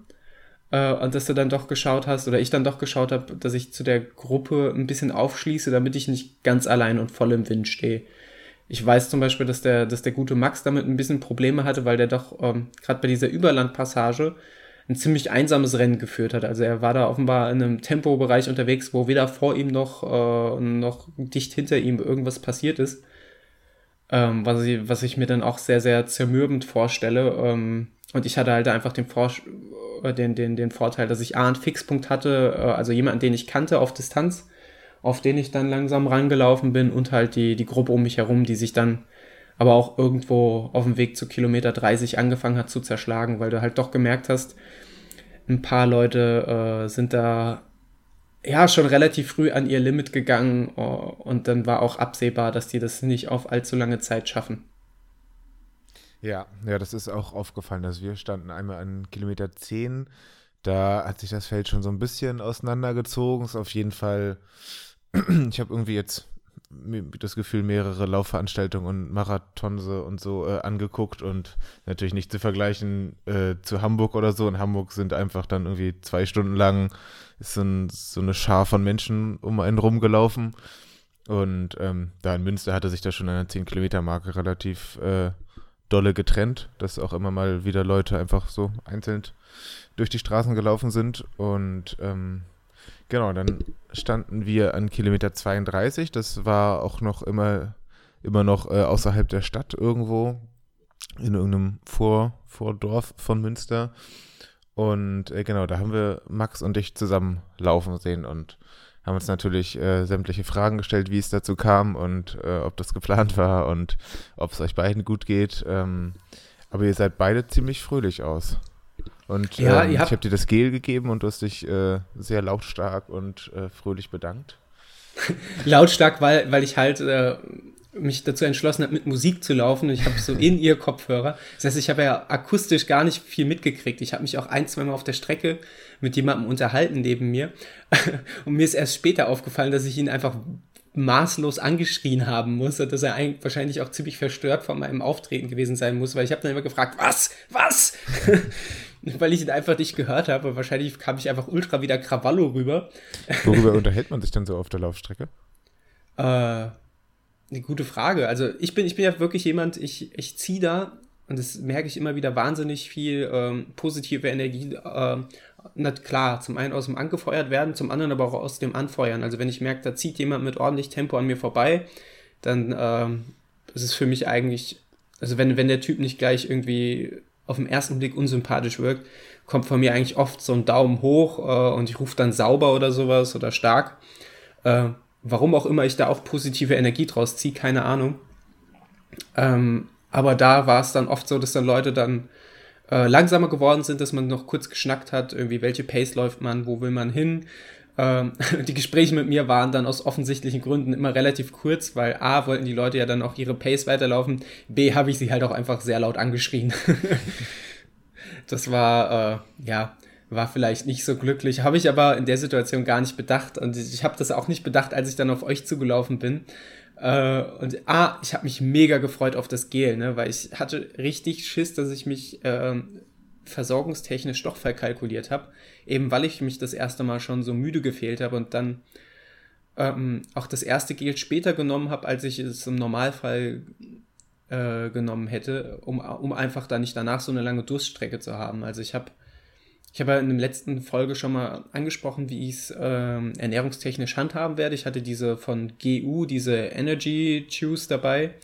Äh, und dass du dann doch geschaut hast, oder ich dann doch geschaut habe, dass ich zu der Gruppe ein bisschen aufschließe, damit ich nicht ganz allein und voll im Wind stehe. Ich weiß zum Beispiel, dass der, dass der gute Max damit ein bisschen Probleme hatte, weil der doch ähm, gerade bei dieser Überlandpassage ein ziemlich einsames Rennen geführt hat. Also er war da offenbar in einem Tempobereich unterwegs, wo weder vor ihm noch, äh, noch dicht hinter ihm irgendwas passiert ist. Ähm, was, ich, was ich mir dann auch sehr, sehr zermürbend vorstelle. Ähm, und ich hatte halt einfach den Vor äh, den, den, den Vorteil, dass ich A, einen Fixpunkt hatte, äh, also jemanden, den ich kannte auf Distanz, auf den ich dann langsam rangelaufen bin und halt die, die Gruppe um mich herum, die sich dann aber auch irgendwo auf dem Weg zu Kilometer 30 angefangen hat zu zerschlagen, weil du halt doch gemerkt hast, ein paar Leute äh, sind da ja schon relativ früh an ihr Limit gegangen uh, und dann war auch absehbar, dass die das nicht auf allzu lange Zeit schaffen. Ja, ja, das ist auch aufgefallen, dass wir standen einmal an Kilometer 10. Da hat sich das Feld schon so ein bisschen auseinandergezogen. Ist auf jeden Fall, ich habe irgendwie jetzt das Gefühl, mehrere Laufveranstaltungen und Marathonse und so äh, angeguckt und natürlich nicht zu vergleichen äh, zu Hamburg oder so. In Hamburg sind einfach dann irgendwie zwei Stunden lang ist so, ein, so eine Schar von Menschen um einen rumgelaufen. Und ähm, da in Münster hatte sich da schon der 10-Kilometer-Marke relativ äh, dolle getrennt, dass auch immer mal wieder Leute einfach so einzeln durch die Straßen gelaufen sind. Und ähm, genau, dann standen wir an Kilometer 32. Das war auch noch immer, immer noch äh, außerhalb der Stadt irgendwo, in irgendeinem Vor Vordorf von Münster. Und äh, genau, da haben wir Max und dich zusammen laufen sehen und haben uns natürlich äh, sämtliche Fragen gestellt, wie es dazu kam und äh, ob das geplant war und ob es euch beiden gut geht. Ähm, aber ihr seid beide ziemlich fröhlich aus. Und ja, ähm, ich habe dir das Gel gegeben und du hast dich äh, sehr lautstark und äh, fröhlich bedankt. lautstark, weil, weil ich halt äh, mich dazu entschlossen habe, mit Musik zu laufen. Ich habe so in ihr Kopfhörer. Das heißt, ich habe ja akustisch gar nicht viel mitgekriegt. Ich habe mich auch ein, zwei Mal auf der Strecke mit jemandem unterhalten neben mir. Und mir ist erst später aufgefallen, dass ich ihn einfach maßlos angeschrien haben muss und dass er eigentlich wahrscheinlich auch ziemlich verstört von meinem Auftreten gewesen sein muss, weil ich habe dann immer gefragt, was, was? weil ich ihn einfach nicht gehört habe. Wahrscheinlich kam ich einfach ultra wieder Krawallo rüber. Worüber unterhält man sich dann so auf der Laufstrecke? Äh, eine gute Frage. Also ich bin, ich bin ja wirklich jemand, ich, ich ziehe da, und das merke ich immer wieder, wahnsinnig viel ähm, positive Energie. Äh, na klar, zum einen aus dem angefeuert werden, zum anderen aber auch aus dem Anfeuern. Also wenn ich merke, da zieht jemand mit ordentlich Tempo an mir vorbei, dann ähm, ist es für mich eigentlich, also wenn, wenn der Typ nicht gleich irgendwie auf den ersten Blick unsympathisch wirkt, kommt von mir eigentlich oft so ein Daumen hoch äh, und ich rufe dann sauber oder sowas oder stark. Äh, Warum auch immer ich da auch positive Energie draus ziehe, keine Ahnung. Ähm, aber da war es dann oft so, dass dann Leute dann äh, langsamer geworden sind, dass man noch kurz geschnackt hat, irgendwie welche Pace läuft man, wo will man hin. Ähm, die Gespräche mit mir waren dann aus offensichtlichen Gründen immer relativ kurz, weil A wollten die Leute ja dann auch ihre Pace weiterlaufen, B habe ich sie halt auch einfach sehr laut angeschrien. das war, äh, ja, war vielleicht nicht so glücklich, habe ich aber in der Situation gar nicht bedacht und ich habe das auch nicht bedacht, als ich dann auf euch zugelaufen bin. Äh, und ah, ich habe mich mega gefreut auf das Gel, ne, weil ich hatte richtig Schiss, dass ich mich äh, versorgungstechnisch doch verkalkuliert habe, eben weil ich mich das erste Mal schon so müde gefehlt habe und dann ähm, auch das erste Gel später genommen habe, als ich es im Normalfall äh, genommen hätte, um, um einfach da nicht danach so eine lange Durststrecke zu haben. Also ich habe ich habe ja in der letzten Folge schon mal angesprochen, wie ich es ähm, ernährungstechnisch handhaben werde. Ich hatte diese von GU, diese Energy Juice dabei.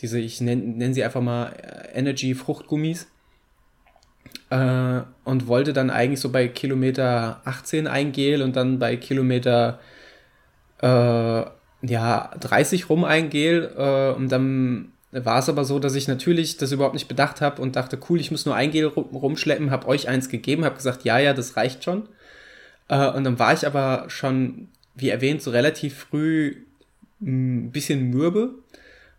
Diese, ich nenne nenn sie einfach mal äh, Energy Fruchtgummis. Äh, und wollte dann eigentlich so bei Kilometer 18 ein Gel und dann bei Kilometer äh, ja, 30 rum ein Gel. Äh, und dann war es aber so, dass ich natürlich das überhaupt nicht bedacht habe und dachte, cool, ich muss nur ein Gel rumschleppen, habe euch eins gegeben, habe gesagt, ja, ja, das reicht schon. Äh, und dann war ich aber schon, wie erwähnt, so relativ früh ein bisschen mürbe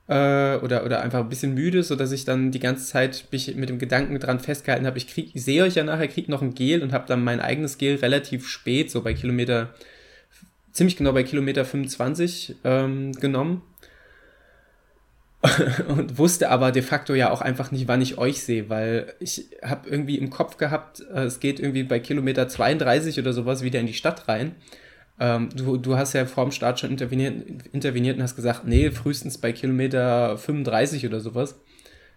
äh, oder, oder einfach ein bisschen müde, sodass ich dann die ganze Zeit mich mit dem Gedanken dran festgehalten habe, ich, krieg, ich sehe euch ja nachher, krieg noch ein Gel und habe dann mein eigenes Gel relativ spät, so bei Kilometer, ziemlich genau bei Kilometer 25 ähm, genommen und wusste aber de facto ja auch einfach nicht, wann ich euch sehe, weil ich habe irgendwie im Kopf gehabt, äh, es geht irgendwie bei Kilometer 32 oder sowas wieder in die Stadt rein. Ähm, du, du hast ja vorm Start schon interveniert, interveniert und hast gesagt, nee, frühestens bei Kilometer 35 oder sowas.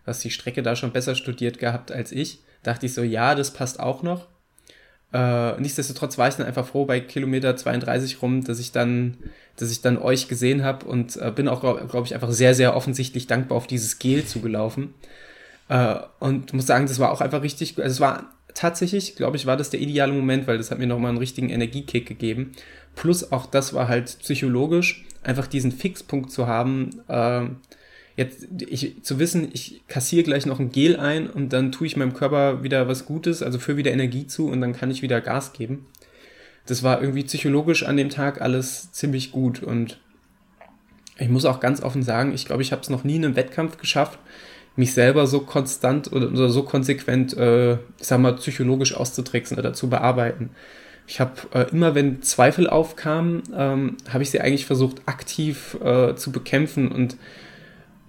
Du hast die Strecke da schon besser studiert gehabt als ich. Dachte ich so, ja, das passt auch noch. Äh, nichtsdestotrotz war ich dann einfach froh bei Kilometer 32 rum, dass ich dann, dass ich dann euch gesehen habe und äh, bin auch, glaube glaub ich, einfach sehr, sehr offensichtlich dankbar auf dieses Gel zugelaufen. Äh, und muss sagen, das war auch einfach richtig, also es war tatsächlich, glaube ich, war das der ideale Moment, weil das hat mir nochmal einen richtigen Energiekick gegeben. Plus auch das war halt psychologisch, einfach diesen Fixpunkt zu haben, äh, jetzt ich, zu wissen, ich kassiere gleich noch ein Gel ein und dann tue ich meinem Körper wieder was Gutes, also für wieder Energie zu und dann kann ich wieder Gas geben. Das war irgendwie psychologisch an dem Tag alles ziemlich gut und ich muss auch ganz offen sagen, ich glaube, ich habe es noch nie in einem Wettkampf geschafft, mich selber so konstant oder, oder so konsequent, äh, ich sag mal, psychologisch auszutricksen oder zu bearbeiten. Ich habe äh, immer, wenn Zweifel aufkamen, ähm, habe ich sie eigentlich versucht, aktiv äh, zu bekämpfen und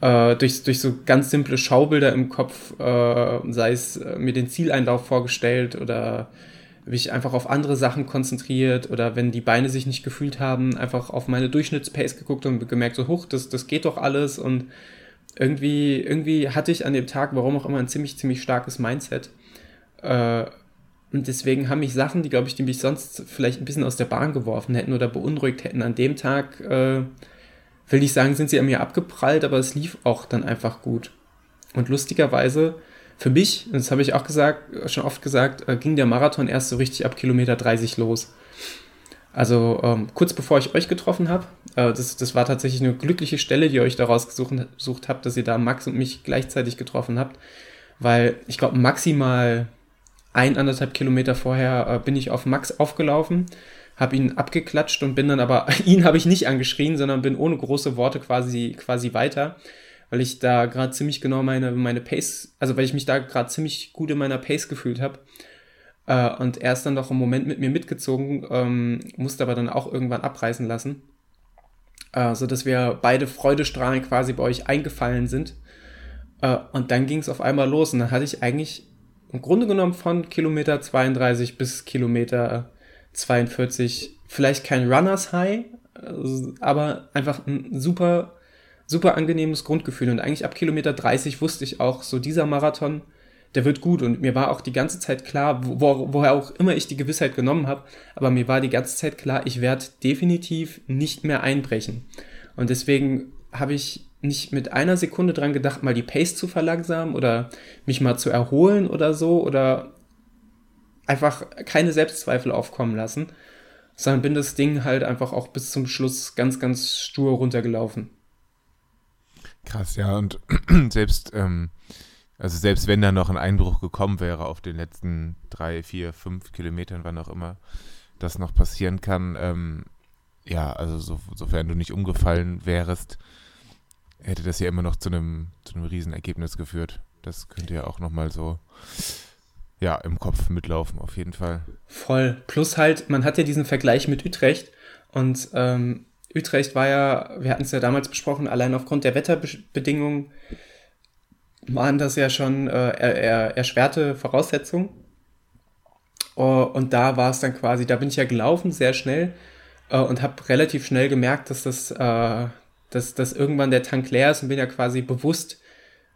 äh, durch, durch so ganz simple Schaubilder im Kopf, äh, sei es äh, mir den Zieleinlauf vorgestellt oder mich einfach auf andere Sachen konzentriert oder wenn die Beine sich nicht gefühlt haben, einfach auf meine Durchschnittspace geguckt und gemerkt, so, huch, das, das geht doch alles und irgendwie, irgendwie hatte ich an dem Tag, warum auch immer, ein ziemlich, ziemlich starkes Mindset. Äh, und deswegen haben mich Sachen, die, glaube ich, die mich sonst vielleicht ein bisschen aus der Bahn geworfen hätten oder beunruhigt hätten, an dem Tag, äh, will ich sagen, sind sie an mir abgeprallt, aber es lief auch dann einfach gut. Und lustigerweise, für mich, das habe ich auch gesagt, schon oft gesagt, äh, ging der Marathon erst so richtig ab Kilometer 30 los. Also ähm, kurz bevor ich euch getroffen habe, äh, das, das war tatsächlich eine glückliche Stelle, die ihr euch daraus gesucht, gesucht habt, dass ihr da Max und mich gleichzeitig getroffen habt, weil ich glaube maximal ein, anderthalb Kilometer vorher äh, bin ich auf Max aufgelaufen, habe ihn abgeklatscht und bin dann aber, ihn habe ich nicht angeschrien, sondern bin ohne große Worte quasi, quasi weiter, weil ich da gerade ziemlich genau meine, meine Pace, also weil ich mich da gerade ziemlich gut in meiner Pace gefühlt habe äh, und er ist dann noch einen Moment mit mir mitgezogen, ähm, musste aber dann auch irgendwann abreißen lassen. Äh, so dass wir beide Freudestrahlen quasi bei euch eingefallen sind. Äh, und dann ging es auf einmal los. Und dann hatte ich eigentlich im Grunde genommen von Kilometer 32 bis Kilometer 42 vielleicht kein Runners High, äh, aber einfach ein super, super angenehmes Grundgefühl. Und eigentlich ab Kilometer 30 wusste ich auch, so dieser Marathon, der wird gut. Und mir war auch die ganze Zeit klar, wo, woher auch immer ich die Gewissheit genommen habe, aber mir war die ganze Zeit klar, ich werde definitiv nicht mehr einbrechen. Und deswegen habe ich nicht mit einer Sekunde dran gedacht, mal die Pace zu verlangsamen oder mich mal zu erholen oder so oder einfach keine Selbstzweifel aufkommen lassen, sondern bin das Ding halt einfach auch bis zum Schluss ganz, ganz stur runtergelaufen. Krass, ja, und selbst ähm, also selbst wenn da noch ein Einbruch gekommen wäre auf den letzten drei, vier, fünf Kilometern, wann auch immer das noch passieren kann, ähm, ja, also so, sofern du nicht umgefallen wärst, hätte das ja immer noch zu einem, zu einem Riesenergebnis geführt. Das könnte ja auch nochmal so, ja, im Kopf mitlaufen, auf jeden Fall. Voll. Plus halt, man hat ja diesen Vergleich mit Utrecht und ähm, Utrecht war ja, wir hatten es ja damals besprochen, allein aufgrund der Wetterbedingungen waren das ja schon äh, er, erschwerte Voraussetzungen. Uh, und da war es dann quasi, da bin ich ja gelaufen, sehr schnell uh, und habe relativ schnell gemerkt, dass das, uh, dass, dass irgendwann der Tank leer ist und bin ja quasi bewusst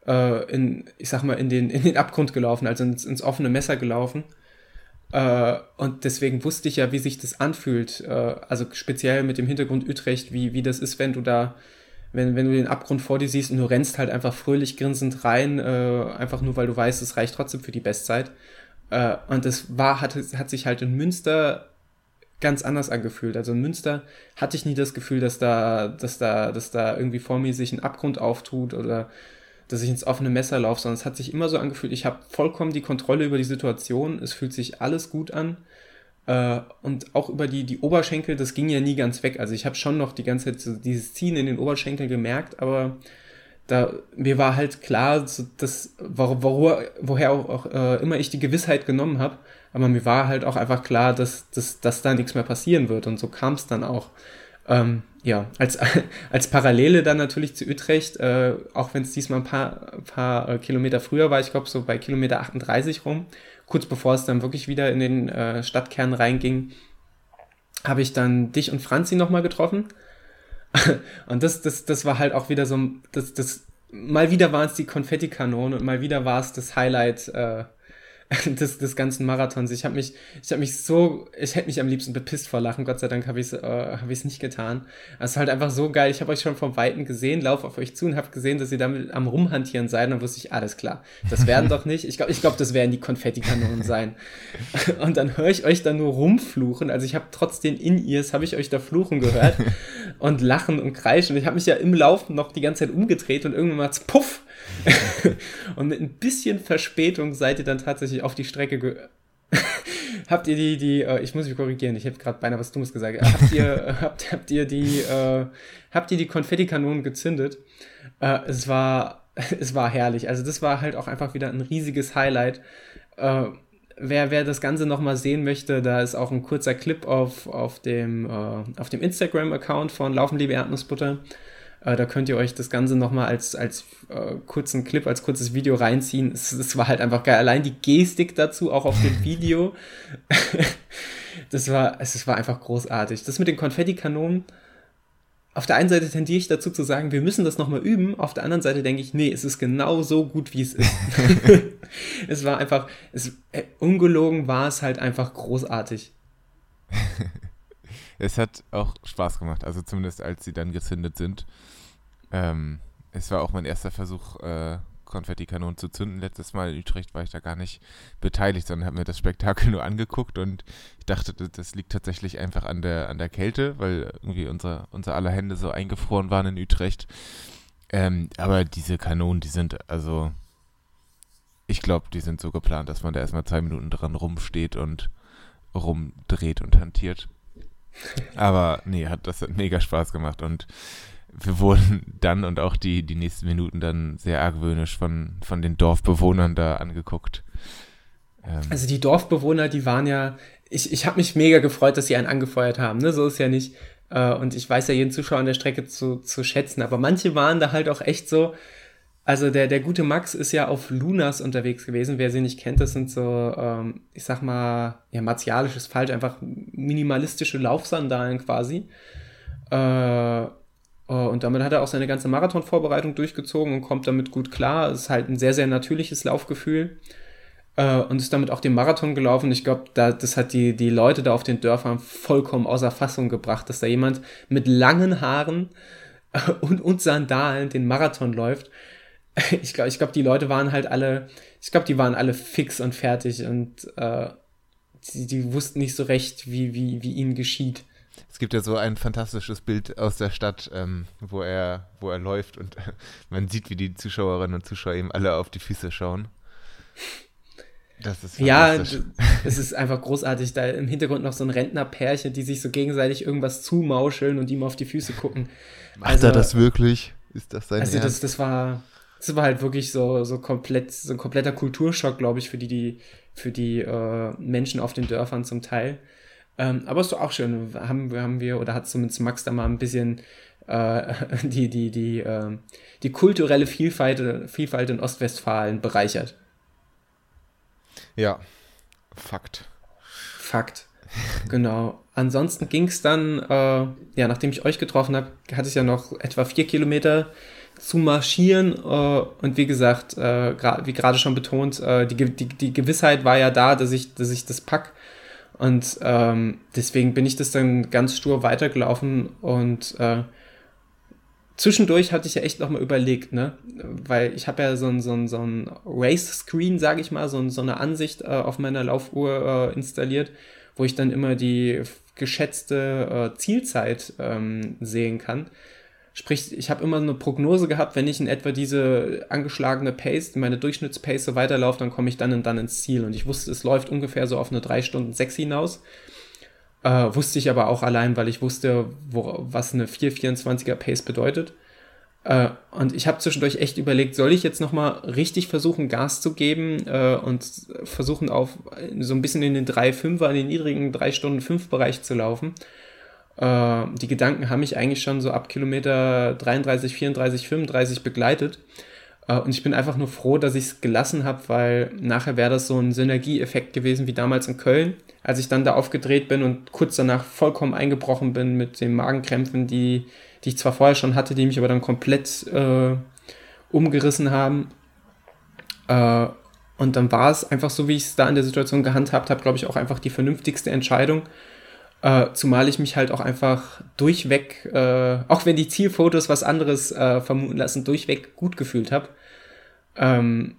in, ich sag mal, in den, in den Abgrund gelaufen, also ins, ins offene Messer gelaufen. und deswegen wusste ich ja, wie sich das anfühlt, also speziell mit dem Hintergrund Utrecht, wie, wie das ist, wenn du da wenn, wenn du den Abgrund vor dir siehst und du rennst halt einfach fröhlich grinsend rein, äh, einfach nur weil du weißt, es reicht trotzdem für die Bestzeit. Äh, und das war, hat, hat sich halt in Münster ganz anders angefühlt. Also in Münster hatte ich nie das Gefühl, dass da, dass da, dass da irgendwie vor mir sich ein Abgrund auftut oder dass ich ins offene Messer laufe, sondern es hat sich immer so angefühlt, ich habe vollkommen die Kontrolle über die Situation, es fühlt sich alles gut an äh, und auch über die, die Oberschenkel, das ging ja nie ganz weg. Also ich habe schon noch die ganze Zeit so dieses Ziehen in den Oberschenkeln gemerkt, aber da, mir war halt klar, so, dass, wo, wo, woher auch, auch äh, immer ich die Gewissheit genommen habe, aber mir war halt auch einfach klar, dass, dass, dass da nichts mehr passieren wird und so kam es dann auch. Ähm, ja, als, als Parallele dann natürlich zu Utrecht, äh, auch wenn es diesmal ein paar, paar äh, Kilometer früher war, ich glaube so bei Kilometer 38 rum, kurz bevor es dann wirklich wieder in den äh, Stadtkern reinging, habe ich dann dich und Franzi nochmal getroffen. und das, das, das war halt auch wieder so, das, das, mal wieder waren es die Konfettikanonen und mal wieder war es das Highlight, äh, des, des ganzen Marathons. Ich habe mich, ich habe mich so, ich hätte mich am liebsten bepisst vor Lachen. Gott sei Dank habe ich es äh, hab nicht getan. Es ist halt einfach so geil. Ich habe euch schon vom Weiten gesehen, laufe auf euch zu und habe gesehen, dass ihr damit am rumhantieren seid. Und dann wusste ich, alles klar, das werden doch nicht. Ich glaube, ich glaub, das werden die Konfettikanonen sein. Und dann höre ich euch da nur rumfluchen. Also ich habe trotzdem in ears habe ich euch da fluchen gehört und lachen und kreischen. Und ich habe mich ja im Laufen noch die ganze Zeit umgedreht und irgendwann macht's puff und mit ein bisschen Verspätung seid ihr dann tatsächlich auf die Strecke ge habt ihr die, die, äh, ich muss mich korrigieren, ich habe gerade beinahe was Dummes gesagt. Habt ihr, habt, habt ihr die, äh, habt ihr die Konfettikanonen gezündet? Äh, es war, es war herrlich. Also das war halt auch einfach wieder ein riesiges Highlight. Äh, wer, wer das Ganze nochmal sehen möchte, da ist auch ein kurzer Clip auf, auf dem, äh, auf dem Instagram-Account von Laufen liebe Erdnussbutter. Äh, da könnt ihr euch das Ganze nochmal als, als äh, kurzen Clip, als kurzes Video reinziehen. Es, es, war halt einfach geil. Allein die Gestik dazu, auch auf dem Video. das war, es war einfach großartig. Das mit den Konfettikanonen. Auf der einen Seite tendiere ich dazu zu sagen, wir müssen das nochmal üben. Auf der anderen Seite denke ich, nee, es ist genau so gut, wie es ist. es war einfach, es, äh, ungelogen war es halt einfach großartig. es hat auch Spaß gemacht, also zumindest als sie dann gezündet sind. Ähm, es war auch mein erster Versuch, äh, Konfettikanonen zu zünden. Letztes Mal in Utrecht war ich da gar nicht beteiligt, sondern habe mir das Spektakel nur angeguckt und ich dachte, das liegt tatsächlich einfach an der, an der Kälte, weil irgendwie unser, unser aller Hände so eingefroren waren in Utrecht. Ähm, aber diese Kanonen, die sind also, ich glaube, die sind so geplant, dass man da erstmal zwei Minuten dran rumsteht und rumdreht und hantiert. Aber nee, hat, das hat mega Spaß gemacht und wir wurden dann und auch die, die nächsten Minuten dann sehr argwöhnisch von, von den Dorfbewohnern da angeguckt. Ähm. Also die Dorfbewohner, die waren ja, ich, ich habe mich mega gefreut, dass sie einen angefeuert haben, ne? So ist ja nicht. Äh, und ich weiß ja jeden Zuschauer an der Strecke zu, zu schätzen, aber manche waren da halt auch echt so, also der, der gute Max ist ja auf Lunas unterwegs gewesen. Wer sie nicht kennt, das sind so, ähm, ich sag mal, ja, martialisch ist falsch, einfach minimalistische Laufsandalen quasi. Äh, äh, und damit hat er auch seine ganze Marathonvorbereitung durchgezogen und kommt damit gut klar. Es ist halt ein sehr, sehr natürliches Laufgefühl. Äh, und ist damit auch den Marathon gelaufen. Ich glaube, da, das hat die, die Leute da auf den Dörfern vollkommen außer Fassung gebracht, dass da jemand mit langen Haaren äh, und, und Sandalen den Marathon läuft. Ich glaube, ich glaub, die Leute waren halt alle, ich glaube, die waren alle fix und fertig und äh, die, die wussten nicht so recht, wie, wie, wie ihnen geschieht. Es gibt ja so ein fantastisches Bild aus der Stadt, ähm, wo, er, wo er läuft und man sieht, wie die Zuschauerinnen und Zuschauer ihm alle auf die Füße schauen. Das ist ja, es ist einfach großartig. Da im Hintergrund noch so ein Rentnerpärchen, die sich so gegenseitig irgendwas zumauscheln und ihm auf die Füße gucken. Macht also, er das wirklich? Ist das sein Also das, das war, das war halt wirklich so, so komplett, so ein kompletter Kulturschock, glaube ich, für die, die, für die äh, Menschen auf den Dörfern zum Teil. Ähm, aber ist doch auch schön. Haben, haben wir, oder hat zumindest Max da mal ein bisschen äh, die, die, die, äh, die kulturelle Vielfalt, Vielfalt in Ostwestfalen bereichert. Ja, Fakt. Fakt. Genau. Ansonsten ging es dann, äh, ja, nachdem ich euch getroffen habe, hatte ich ja noch etwa vier Kilometer zu marschieren. Äh, und wie gesagt, äh, wie gerade schon betont, äh, die, die, die Gewissheit war ja da, dass ich, dass ich das pack. Und ähm, deswegen bin ich das dann ganz stur weitergelaufen und äh, zwischendurch hatte ich ja echt nochmal überlegt, ne? Weil ich habe ja so ein, so ein, so ein Race-Screen, sage ich mal, so, ein, so eine Ansicht äh, auf meiner Laufuhr äh, installiert, wo ich dann immer die geschätzte äh, Zielzeit ähm, sehen kann. Sprich, ich habe immer eine Prognose gehabt, wenn ich in etwa diese angeschlagene Pace, meine Durchschnittspace weiterlaufe, dann komme ich dann und dann ins Ziel. Und ich wusste, es läuft ungefähr so auf eine 3 Stunden 6 hinaus. Äh, wusste ich aber auch allein, weil ich wusste, wo, was eine 4,24er Pace bedeutet. Äh, und ich habe zwischendurch echt überlegt, soll ich jetzt nochmal richtig versuchen, Gas zu geben äh, und versuchen, auf so ein bisschen in den 3,5er, in den niedrigen 3 Stunden 5 Bereich zu laufen äh, die Gedanken haben mich eigentlich schon so ab Kilometer 33, 34, 35 begleitet. Äh, und ich bin einfach nur froh, dass ich es gelassen habe, weil nachher wäre das so ein Synergieeffekt gewesen wie damals in Köln, als ich dann da aufgedreht bin und kurz danach vollkommen eingebrochen bin mit den Magenkrämpfen, die, die ich zwar vorher schon hatte, die mich aber dann komplett äh, umgerissen haben. Äh, Und dann war es einfach so, wie ich es da in der Situation gehandhabt habe, glaube ich, auch einfach die vernünftigste Entscheidung. Äh, zumal ich mich halt auch einfach durchweg, äh, auch wenn die Zielfotos was anderes äh, vermuten lassen, durchweg gut gefühlt habe. Ähm,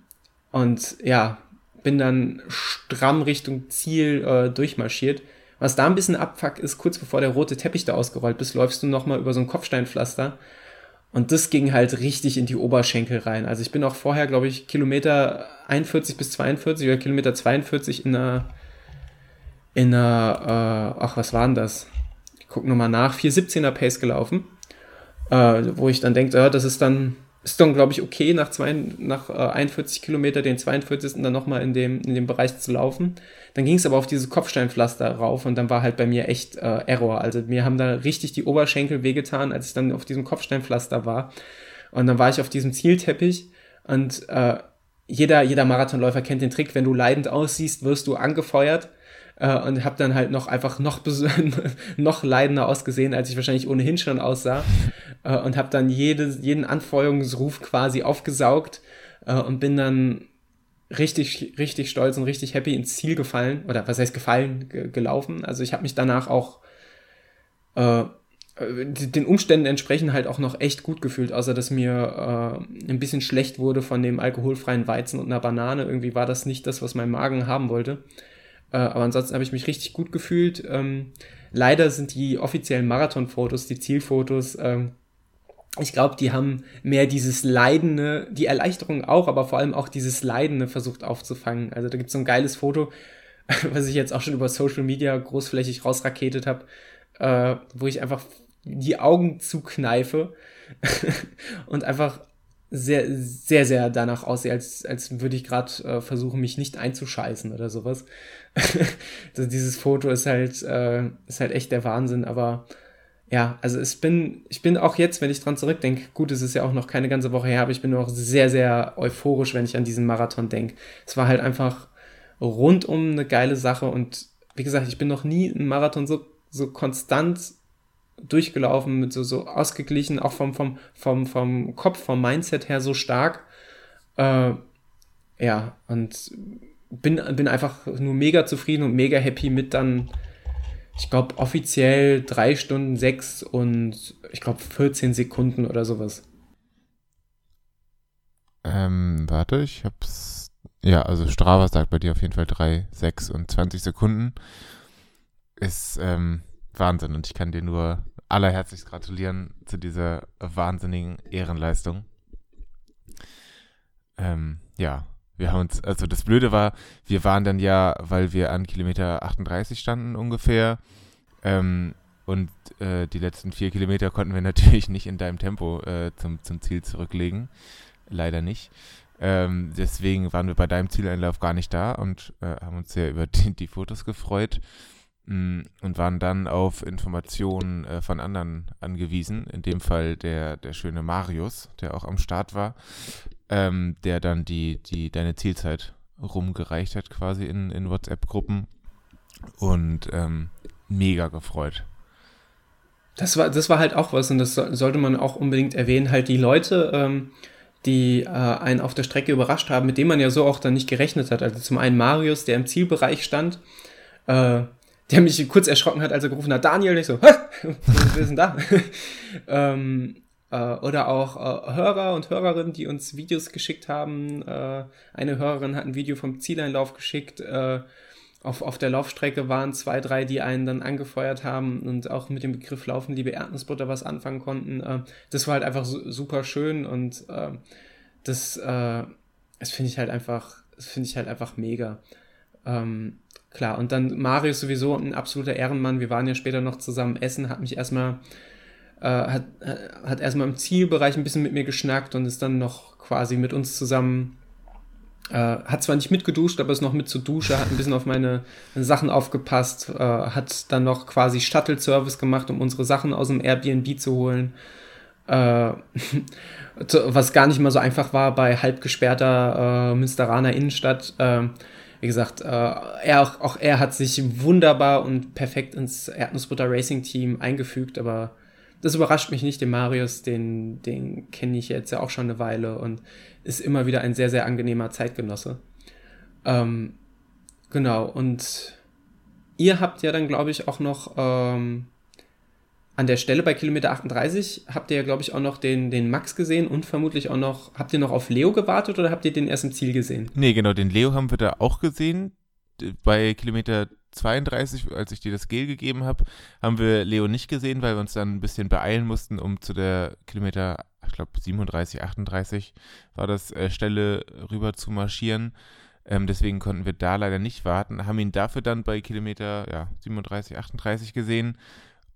und ja, bin dann stramm Richtung Ziel äh, durchmarschiert. Was da ein bisschen abfuck ist, kurz bevor der rote Teppich da ausgerollt bist, läufst du nochmal über so ein Kopfsteinpflaster. Und das ging halt richtig in die Oberschenkel rein. Also ich bin auch vorher, glaube ich, Kilometer 41 bis 42 oder Kilometer 42 in einer, in einer, äh, ach, was war denn das? Ich gucke nochmal nach, 417er Pace gelaufen. Äh, wo ich dann denke, ja, das ist dann ist dann, glaube ich, okay, nach, zwei, nach äh, 41 Kilometer den 42. dann nochmal in dem, in dem Bereich zu laufen. Dann ging es aber auf diese Kopfsteinpflaster rauf und dann war halt bei mir echt äh, Error. Also mir haben da richtig die Oberschenkel wehgetan, als ich dann auf diesem Kopfsteinpflaster war. Und dann war ich auf diesem Zielteppich und äh, jeder, jeder Marathonläufer kennt den Trick, wenn du leidend aussiehst, wirst du angefeuert äh, und habe dann halt noch einfach noch, noch leidender ausgesehen, als ich wahrscheinlich ohnehin schon aussah äh, und habe dann jede, jeden Anfeuerungsruf quasi aufgesaugt äh, und bin dann richtig, richtig stolz und richtig happy ins Ziel gefallen oder was heißt gefallen, gelaufen. Also ich habe mich danach auch äh, den Umständen entsprechend halt auch noch echt gut gefühlt, außer dass mir äh, ein bisschen schlecht wurde von dem alkoholfreien Weizen und einer Banane. Irgendwie war das nicht das, was mein Magen haben wollte. Äh, aber ansonsten habe ich mich richtig gut gefühlt. Ähm, leider sind die offiziellen Marathonfotos, die Zielfotos, ähm, ich glaube, die haben mehr dieses Leidende, die Erleichterung auch, aber vor allem auch dieses Leidende versucht aufzufangen. Also da gibt es so ein geiles Foto, was ich jetzt auch schon über Social Media großflächig rausraketet habe, äh, wo ich einfach die Augen zukneife und einfach sehr, sehr, sehr danach aussehe, als, als würde ich gerade äh, versuchen, mich nicht einzuscheißen oder sowas. also dieses Foto ist halt, äh, ist halt echt der Wahnsinn, aber ja, also ich bin, ich bin auch jetzt, wenn ich dran zurückdenke, gut, es ist ja auch noch keine ganze Woche her, aber ich bin noch sehr, sehr euphorisch, wenn ich an diesen Marathon denke. Es war halt einfach rundum eine geile Sache und wie gesagt, ich bin noch nie einen Marathon so, so konstant durchgelaufen, mit so, so ausgeglichen, auch vom, vom, vom, vom Kopf, vom Mindset her so stark. Äh, ja, und bin, bin einfach nur mega zufrieden und mega happy mit dann, ich glaube, offiziell drei Stunden sechs und ich glaube 14 Sekunden oder sowas. Ähm, warte, ich hab's. Ja, also Strava sagt bei dir auf jeden Fall 3, 6 und 20 Sekunden. Ist, ähm, Wahnsinn und ich kann dir nur allerherzlichst gratulieren zu dieser wahnsinnigen Ehrenleistung. Ähm, ja, wir haben uns, also das Blöde war, wir waren dann ja, weil wir an Kilometer 38 standen ungefähr, ähm, und äh, die letzten vier Kilometer konnten wir natürlich nicht in deinem Tempo äh, zum, zum Ziel zurücklegen. Leider nicht. Ähm, deswegen waren wir bei deinem Zieleinlauf gar nicht da und äh, haben uns sehr über die, die Fotos gefreut. Mm, und waren dann auf Informationen äh, von anderen angewiesen. In dem Fall der, der schöne Marius, der auch am Start war, ähm, der dann die, die deine Zielzeit rumgereicht hat, quasi in, in WhatsApp-Gruppen. Und ähm, mega gefreut. Das war, das war halt auch was, und das sollte man auch unbedingt erwähnen, halt die Leute, ähm, die äh, einen auf der Strecke überrascht haben, mit denen man ja so auch dann nicht gerechnet hat. Also zum einen Marius, der im Zielbereich stand, äh, der mich kurz erschrocken hat, als er gerufen hat, Daniel, nicht so, wir sind da. ähm, äh, oder auch äh, Hörer und Hörerinnen, die uns Videos geschickt haben. Äh, eine Hörerin hat ein Video vom Zieleinlauf geschickt. Äh, auf, auf der Laufstrecke waren zwei, drei, die einen dann angefeuert haben und auch mit dem Begriff Laufen, liebe Erdnussbutter, was anfangen konnten. Äh, das war halt einfach super schön und äh, das, das finde ich halt einfach, das finde ich halt einfach mega. Ähm, klar. Und dann Marius sowieso ein absoluter Ehrenmann. Wir waren ja später noch zusammen essen, hat mich erstmal, äh, hat, hat erstmal im Zielbereich ein bisschen mit mir geschnackt und ist dann noch quasi mit uns zusammen, äh, hat zwar nicht mitgeduscht, aber ist noch mit zur Dusche, hat ein bisschen auf meine Sachen aufgepasst, äh, hat dann noch quasi Shuttle-Service gemacht, um unsere Sachen aus dem Airbnb zu holen. Äh, was gar nicht mal so einfach war bei halb gesperrter äh, Münsteraner Innenstadt. Äh, wie gesagt, äh, er auch, auch er hat sich wunderbar und perfekt ins Erdnussbutter Racing Team eingefügt, aber das überrascht mich nicht. Den Marius, den, den kenne ich jetzt ja auch schon eine Weile und ist immer wieder ein sehr, sehr angenehmer Zeitgenosse. Ähm, genau, und ihr habt ja dann, glaube ich, auch noch ähm, an der Stelle bei Kilometer 38 habt ihr ja, glaube ich, auch noch den, den Max gesehen und vermutlich auch noch, habt ihr noch auf Leo gewartet oder habt ihr den erst im Ziel gesehen? Nee, genau, den Leo haben wir da auch gesehen. Bei Kilometer 32, als ich dir das Gel gegeben habe, haben wir Leo nicht gesehen, weil wir uns dann ein bisschen beeilen mussten, um zu der Kilometer, ich glaube 37, 38 war das, äh, Stelle rüber zu marschieren. Ähm, deswegen konnten wir da leider nicht warten, haben ihn dafür dann bei Kilometer ja, 37, 38 gesehen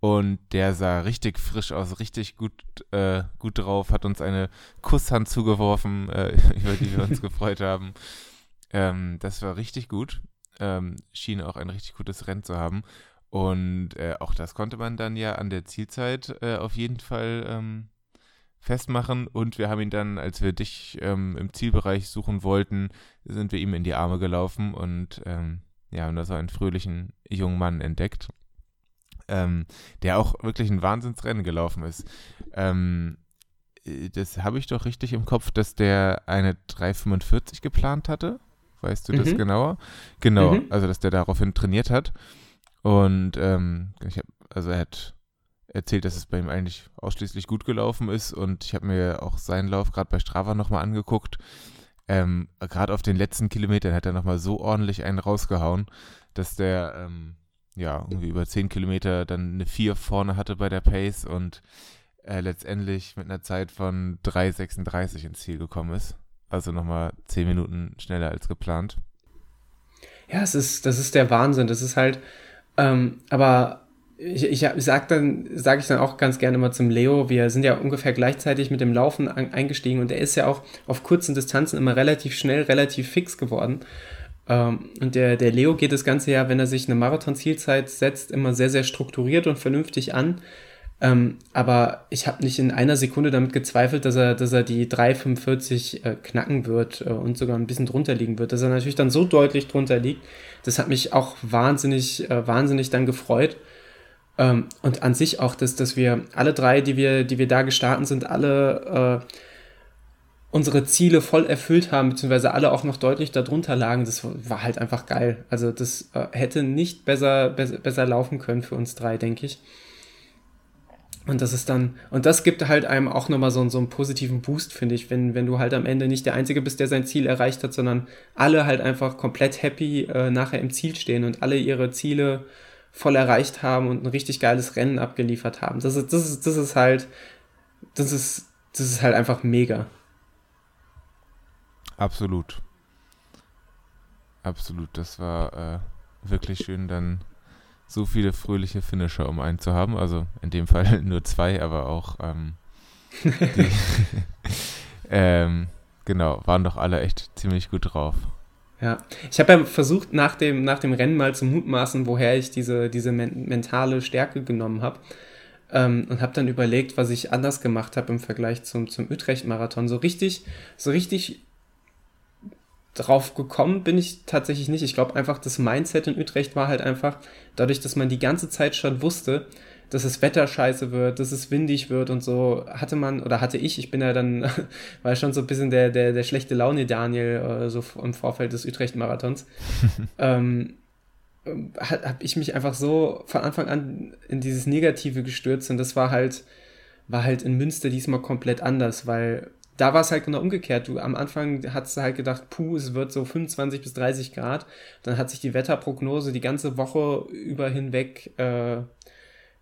und der sah richtig frisch aus, richtig gut, äh, gut drauf, hat uns eine Kusshand zugeworfen, äh, über die wir uns gefreut haben. Ähm, das war richtig gut. Ähm, schien auch ein richtig gutes Rennen zu haben. Und äh, auch das konnte man dann ja an der Zielzeit äh, auf jeden Fall ähm, festmachen. Und wir haben ihn dann, als wir dich ähm, im Zielbereich suchen wollten, sind wir ihm in die Arme gelaufen und ähm, ja, haben da so einen fröhlichen jungen Mann entdeckt ähm, der auch wirklich ein Wahnsinnsrennen gelaufen ist. Ähm, äh, das habe ich doch richtig im Kopf, dass der eine 345 geplant hatte. Weißt du das mhm. genauer? Genau, mhm. also dass der daraufhin trainiert hat. Und ähm, ich hab, also er hat erzählt, dass es bei ihm eigentlich ausschließlich gut gelaufen ist und ich habe mir auch seinen Lauf gerade bei Strava nochmal angeguckt. Ähm, gerade auf den letzten Kilometern hat er nochmal so ordentlich einen rausgehauen, dass der ähm, ja, irgendwie über 10 Kilometer dann eine 4 vorne hatte bei der Pace und äh, letztendlich mit einer Zeit von 3,36 ins Ziel gekommen ist. Also nochmal 10 Minuten schneller als geplant. Ja, es ist, das ist der Wahnsinn. Das ist halt, ähm, aber ich, ich sag dann, sage ich dann auch ganz gerne mal zum Leo, wir sind ja ungefähr gleichzeitig mit dem Laufen an, eingestiegen und er ist ja auch auf kurzen Distanzen immer relativ schnell, relativ fix geworden. Ähm, und der, der Leo geht das Ganze ja, wenn er sich eine Marathon-Zielzeit setzt, immer sehr, sehr strukturiert und vernünftig an. Ähm, aber ich habe nicht in einer Sekunde damit gezweifelt, dass er, dass er die 3,45 äh, knacken wird äh, und sogar ein bisschen drunter liegen wird. Dass er natürlich dann so deutlich drunter liegt, das hat mich auch wahnsinnig, äh, wahnsinnig dann gefreut. Ähm, und an sich auch, dass, dass wir alle drei, die wir, die wir da gestartet sind, alle äh, unsere Ziele voll erfüllt haben, beziehungsweise alle auch noch deutlich darunter lagen, das war halt einfach geil. Also das äh, hätte nicht besser, besser, besser laufen können für uns drei, denke ich. Und das ist dann, und das gibt halt einem auch nochmal so, so einen positiven Boost, finde ich, wenn, wenn du halt am Ende nicht der Einzige bist, der sein Ziel erreicht hat, sondern alle halt einfach komplett happy äh, nachher im Ziel stehen und alle ihre Ziele voll erreicht haben und ein richtig geiles Rennen abgeliefert haben. Das ist, das ist, das ist halt, das ist, das ist halt einfach mega. Absolut. Absolut. Das war äh, wirklich schön, dann so viele fröhliche Finisher um einen zu haben. Also in dem Fall nur zwei, aber auch ähm, die, ähm, genau, waren doch alle echt ziemlich gut drauf. Ja, ich habe ja versucht, nach dem, nach dem Rennen mal zu mutmaßen, woher ich diese, diese men mentale Stärke genommen habe. Ähm, und habe dann überlegt, was ich anders gemacht habe im Vergleich zum, zum Utrecht-Marathon. So richtig, so richtig drauf gekommen bin ich tatsächlich nicht. Ich glaube einfach, das Mindset in Utrecht war halt einfach, dadurch, dass man die ganze Zeit schon wusste, dass das Wetter scheiße wird, dass es windig wird und so, hatte man, oder hatte ich, ich bin ja dann, war schon so ein bisschen der, der, der schlechte Laune Daniel, äh, so im Vorfeld des Utrecht-Marathons, ähm, habe ich mich einfach so von Anfang an in dieses Negative gestürzt und das war halt, war halt in Münster diesmal komplett anders, weil da war es halt genau umgekehrt. Du am Anfang hast du halt gedacht, puh, es wird so 25 bis 30 Grad. Dann hat sich die Wetterprognose die ganze Woche über hinweg, äh,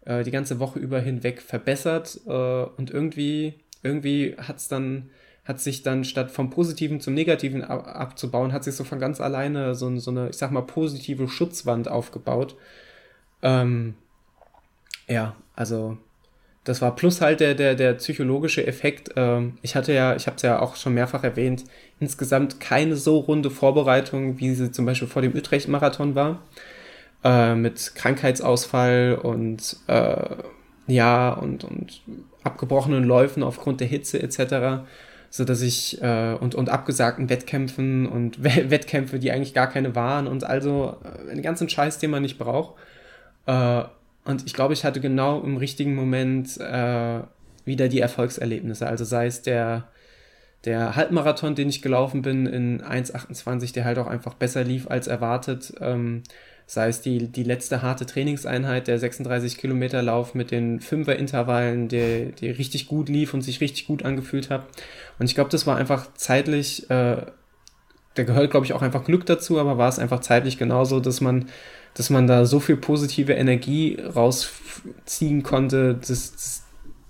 äh, die ganze Woche über hinweg verbessert äh, und irgendwie, irgendwie hat's dann, hat sich dann statt vom Positiven zum Negativen abzubauen, hat sich so von ganz alleine so, so eine, ich sag mal, positive Schutzwand aufgebaut. Ähm, ja, also das war plus halt der, der, der psychologische Effekt. Ähm, ich hatte ja, ich habe es ja auch schon mehrfach erwähnt, insgesamt keine so runde Vorbereitung, wie sie zum Beispiel vor dem Utrecht-Marathon war. Äh, mit Krankheitsausfall und äh, ja, und, und abgebrochenen Läufen aufgrund der Hitze etc. So dass ich äh, und, und abgesagten Wettkämpfen und Wettkämpfe, die eigentlich gar keine waren und also äh, einen ganzen Scheiß, den man nicht braucht. Äh, und ich glaube, ich hatte genau im richtigen Moment äh, wieder die Erfolgserlebnisse. Also sei es der, der Halbmarathon, den ich gelaufen bin in 1,28, der halt auch einfach besser lief als erwartet. Ähm, sei es die, die letzte harte Trainingseinheit, der 36 Kilometer Lauf mit den Fünfer-Intervallen, der, der richtig gut lief und sich richtig gut angefühlt hat. Und ich glaube, das war einfach zeitlich, äh, da gehört, glaube ich, auch einfach Glück dazu, aber war es einfach zeitlich genauso, dass man, dass man da so viel positive Energie rausziehen konnte, dass, dass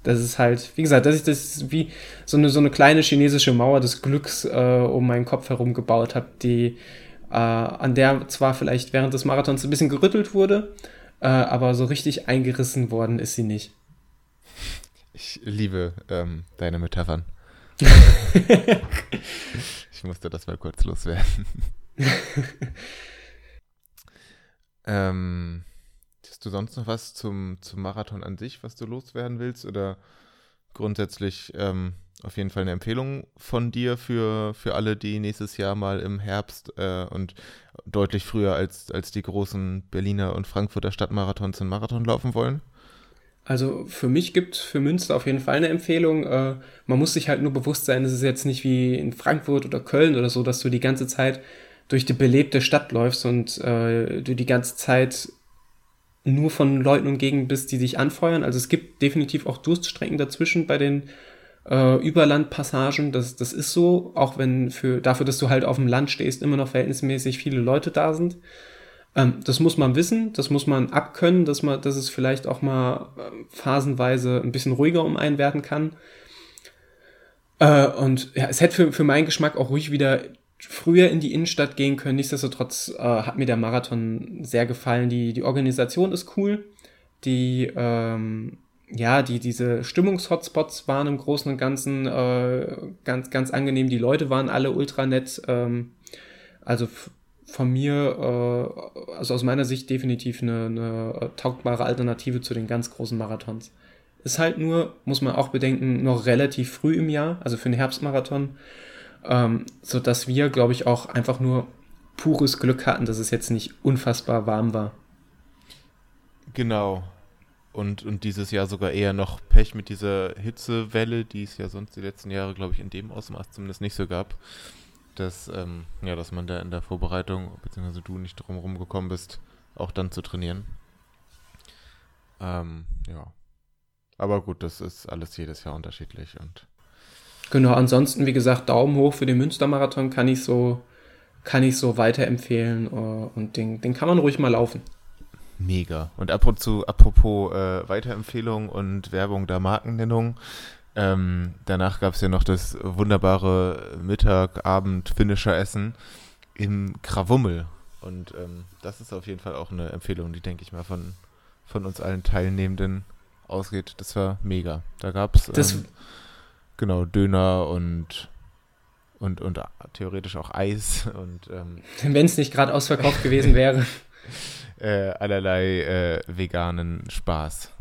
das ist halt, wie gesagt, dass ich das wie so eine, so eine kleine chinesische Mauer des Glücks äh, um meinen Kopf herum gebaut habe, die, äh, an der zwar vielleicht während des Marathons ein bisschen gerüttelt wurde, äh, aber so richtig eingerissen worden ist sie nicht. Ich liebe ähm, deine Metaphern. ich musste das mal kurz loswerden. ähm, Hast du sonst noch was zum, zum Marathon an sich, was du loswerden willst? Oder grundsätzlich ähm, auf jeden Fall eine Empfehlung von dir für, für alle, die nächstes Jahr mal im Herbst äh, und deutlich früher als, als die großen Berliner und Frankfurter Stadtmarathons einen Marathon laufen wollen? Also für mich gibt für Münster auf jeden Fall eine Empfehlung. Äh, man muss sich halt nur bewusst sein, es ist jetzt nicht wie in Frankfurt oder Köln oder so, dass du die ganze Zeit durch die belebte Stadt läufst und äh, du die ganze Zeit nur von Leuten umgeben bist, die dich anfeuern. Also es gibt definitiv auch Durststrecken dazwischen bei den äh, Überlandpassagen. Das, das ist so, auch wenn für, dafür, dass du halt auf dem Land stehst, immer noch verhältnismäßig viele Leute da sind. Ähm, das muss man wissen, das muss man abkönnen, dass man, dass es vielleicht auch mal äh, phasenweise ein bisschen ruhiger um einen werden kann. Äh, und ja, es hätte für, für meinen Geschmack auch ruhig wieder früher in die Innenstadt gehen können. Nichtsdestotrotz äh, hat mir der Marathon sehr gefallen. Die, die Organisation ist cool. Die, ähm, ja, die, diese Stimmungshotspots waren im Großen und Ganzen äh, ganz, ganz angenehm. Die Leute waren alle ultra nett. Ähm, also von mir, äh, also aus meiner Sicht definitiv eine, eine äh, taugbare Alternative zu den ganz großen Marathons. Ist halt nur, muss man auch bedenken, noch relativ früh im Jahr, also für einen Herbstmarathon ähm, so dass wir, glaube ich, auch einfach nur pures Glück hatten, dass es jetzt nicht unfassbar warm war. Genau. Und, und dieses Jahr sogar eher noch Pech mit dieser Hitzewelle, die es ja sonst die letzten Jahre, glaube ich, in dem Ausmaß zumindest nicht so gab. Dass, ähm, ja, dass man da in der Vorbereitung, beziehungsweise du nicht drum gekommen bist, auch dann zu trainieren. Ähm, ja. Aber gut, das ist alles jedes Jahr unterschiedlich und Genau, ansonsten, wie gesagt, Daumen hoch für den Münstermarathon kann ich so, kann ich so weiterempfehlen uh, und den, den kann man ruhig mal laufen. Mega. Und ab und zu, apropos äh, Weiterempfehlung und Werbung der Markennennung, ähm, danach gab es ja noch das wunderbare Mittag, Abend, Finisher-Essen im Krawummel. Und ähm, das ist auf jeden Fall auch eine Empfehlung, die, denke ich mal, von, von uns allen Teilnehmenden ausgeht. Das war mega. Da gab es. Ähm, genau, Döner und und, und theoretisch auch Eis und ähm, wenn es nicht gerade ausverkauft gewesen wäre. äh, allerlei äh, veganen Spaß.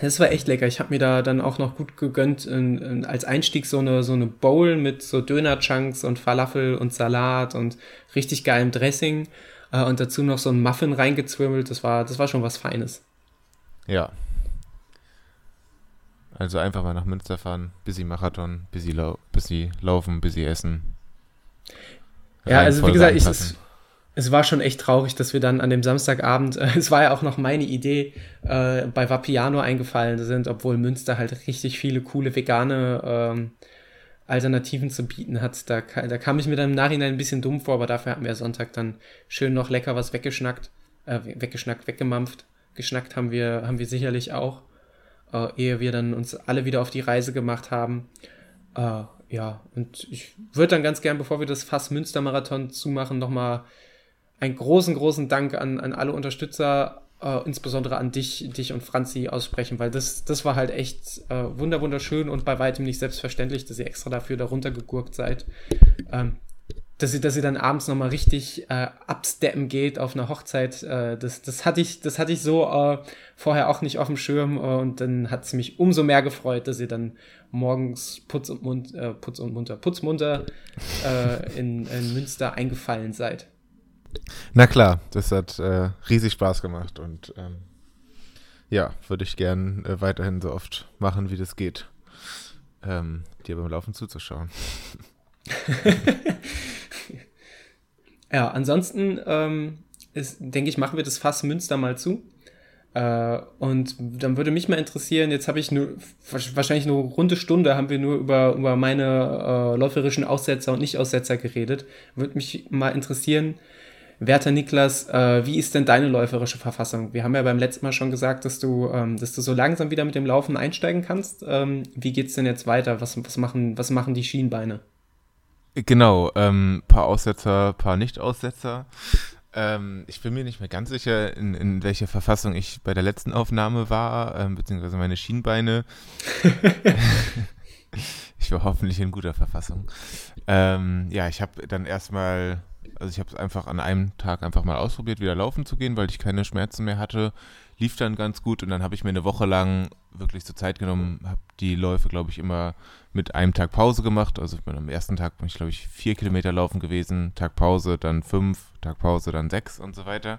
Das war echt lecker. Ich habe mir da dann auch noch gut gegönnt, in, in, als Einstieg so eine, so eine Bowl mit so Döner-Chunks und Falafel und Salat und richtig geilem Dressing äh, und dazu noch so ein Muffin reingezwirbelt. Das war, das war schon was Feines. Ja, also einfach mal nach Münster fahren, busy Marathon, busy, lau busy laufen, busy essen. Ja, also wie gesagt, ich, es, es, war schon echt traurig, dass wir dann an dem Samstagabend, äh, es war ja auch noch meine Idee, äh, bei Vapiano eingefallen sind, obwohl Münster halt richtig viele coole vegane ähm, Alternativen zu bieten hat. Da, da kam ich mir dann im Nachhinein ein bisschen dumm vor, aber dafür hatten wir Sonntag dann schön noch lecker was weggeschnackt, äh, weggeschnackt, weggemampft. Geschnackt haben wir, haben wir sicherlich auch äh, ehe wir dann uns alle wieder auf die Reise gemacht haben. Äh, ja, und ich würde dann ganz gern, bevor wir das Fass Münster Marathon zumachen, nochmal einen großen, großen Dank an, an alle Unterstützer, äh, insbesondere an dich, dich und Franzi aussprechen, weil das, das war halt echt äh, wunderschön und bei weitem nicht selbstverständlich, dass ihr extra dafür darunter gegurkt seid. Ähm, dass sie, dass sie dann abends nochmal richtig äh, absteppen geht auf einer Hochzeit. Äh, das, das hatte ich, das hatte ich so äh, vorher auch nicht auf dem Schirm äh, und dann hat es mich umso mehr gefreut, dass ihr dann morgens putz und, Mund, äh, putz und munter, putzmunter äh, in, in Münster eingefallen seid. Na klar, das hat äh, riesig Spaß gemacht und ähm, ja, würde ich gern äh, weiterhin so oft machen, wie das geht. ähm, dir beim Laufen zuzuschauen. ja, ansonsten ähm, denke ich, machen wir das Fass Münster mal zu. Äh, und dann würde mich mal interessieren, jetzt habe ich nur wahrscheinlich eine runde Stunde haben wir nur über, über meine äh, läuferischen Aussetzer und Nicht-Aussetzer geredet. Würde mich mal interessieren, werter Niklas, äh, wie ist denn deine läuferische Verfassung? Wir haben ja beim letzten Mal schon gesagt, dass du, ähm, dass du so langsam wieder mit dem Laufen einsteigen kannst. Ähm, wie geht's denn jetzt weiter? Was, was, machen, was machen die Schienbeine? Genau, ähm, paar Aussetzer, paar Nicht-Aussetzer. Ähm, ich bin mir nicht mehr ganz sicher, in, in welcher Verfassung ich bei der letzten Aufnahme war, ähm, beziehungsweise meine Schienbeine. ich war hoffentlich in guter Verfassung. Ähm, ja, ich habe dann erstmal, also ich habe es einfach an einem Tag einfach mal ausprobiert, wieder laufen zu gehen, weil ich keine Schmerzen mehr hatte. Lief dann ganz gut und dann habe ich mir eine Woche lang wirklich zur Zeit genommen, habe die Läufe, glaube ich, immer mit einem Tag Pause gemacht. Also am ersten Tag bin ich, glaube ich, vier Kilometer laufen gewesen, Tag Pause, dann fünf, Tag Pause, dann sechs und so weiter.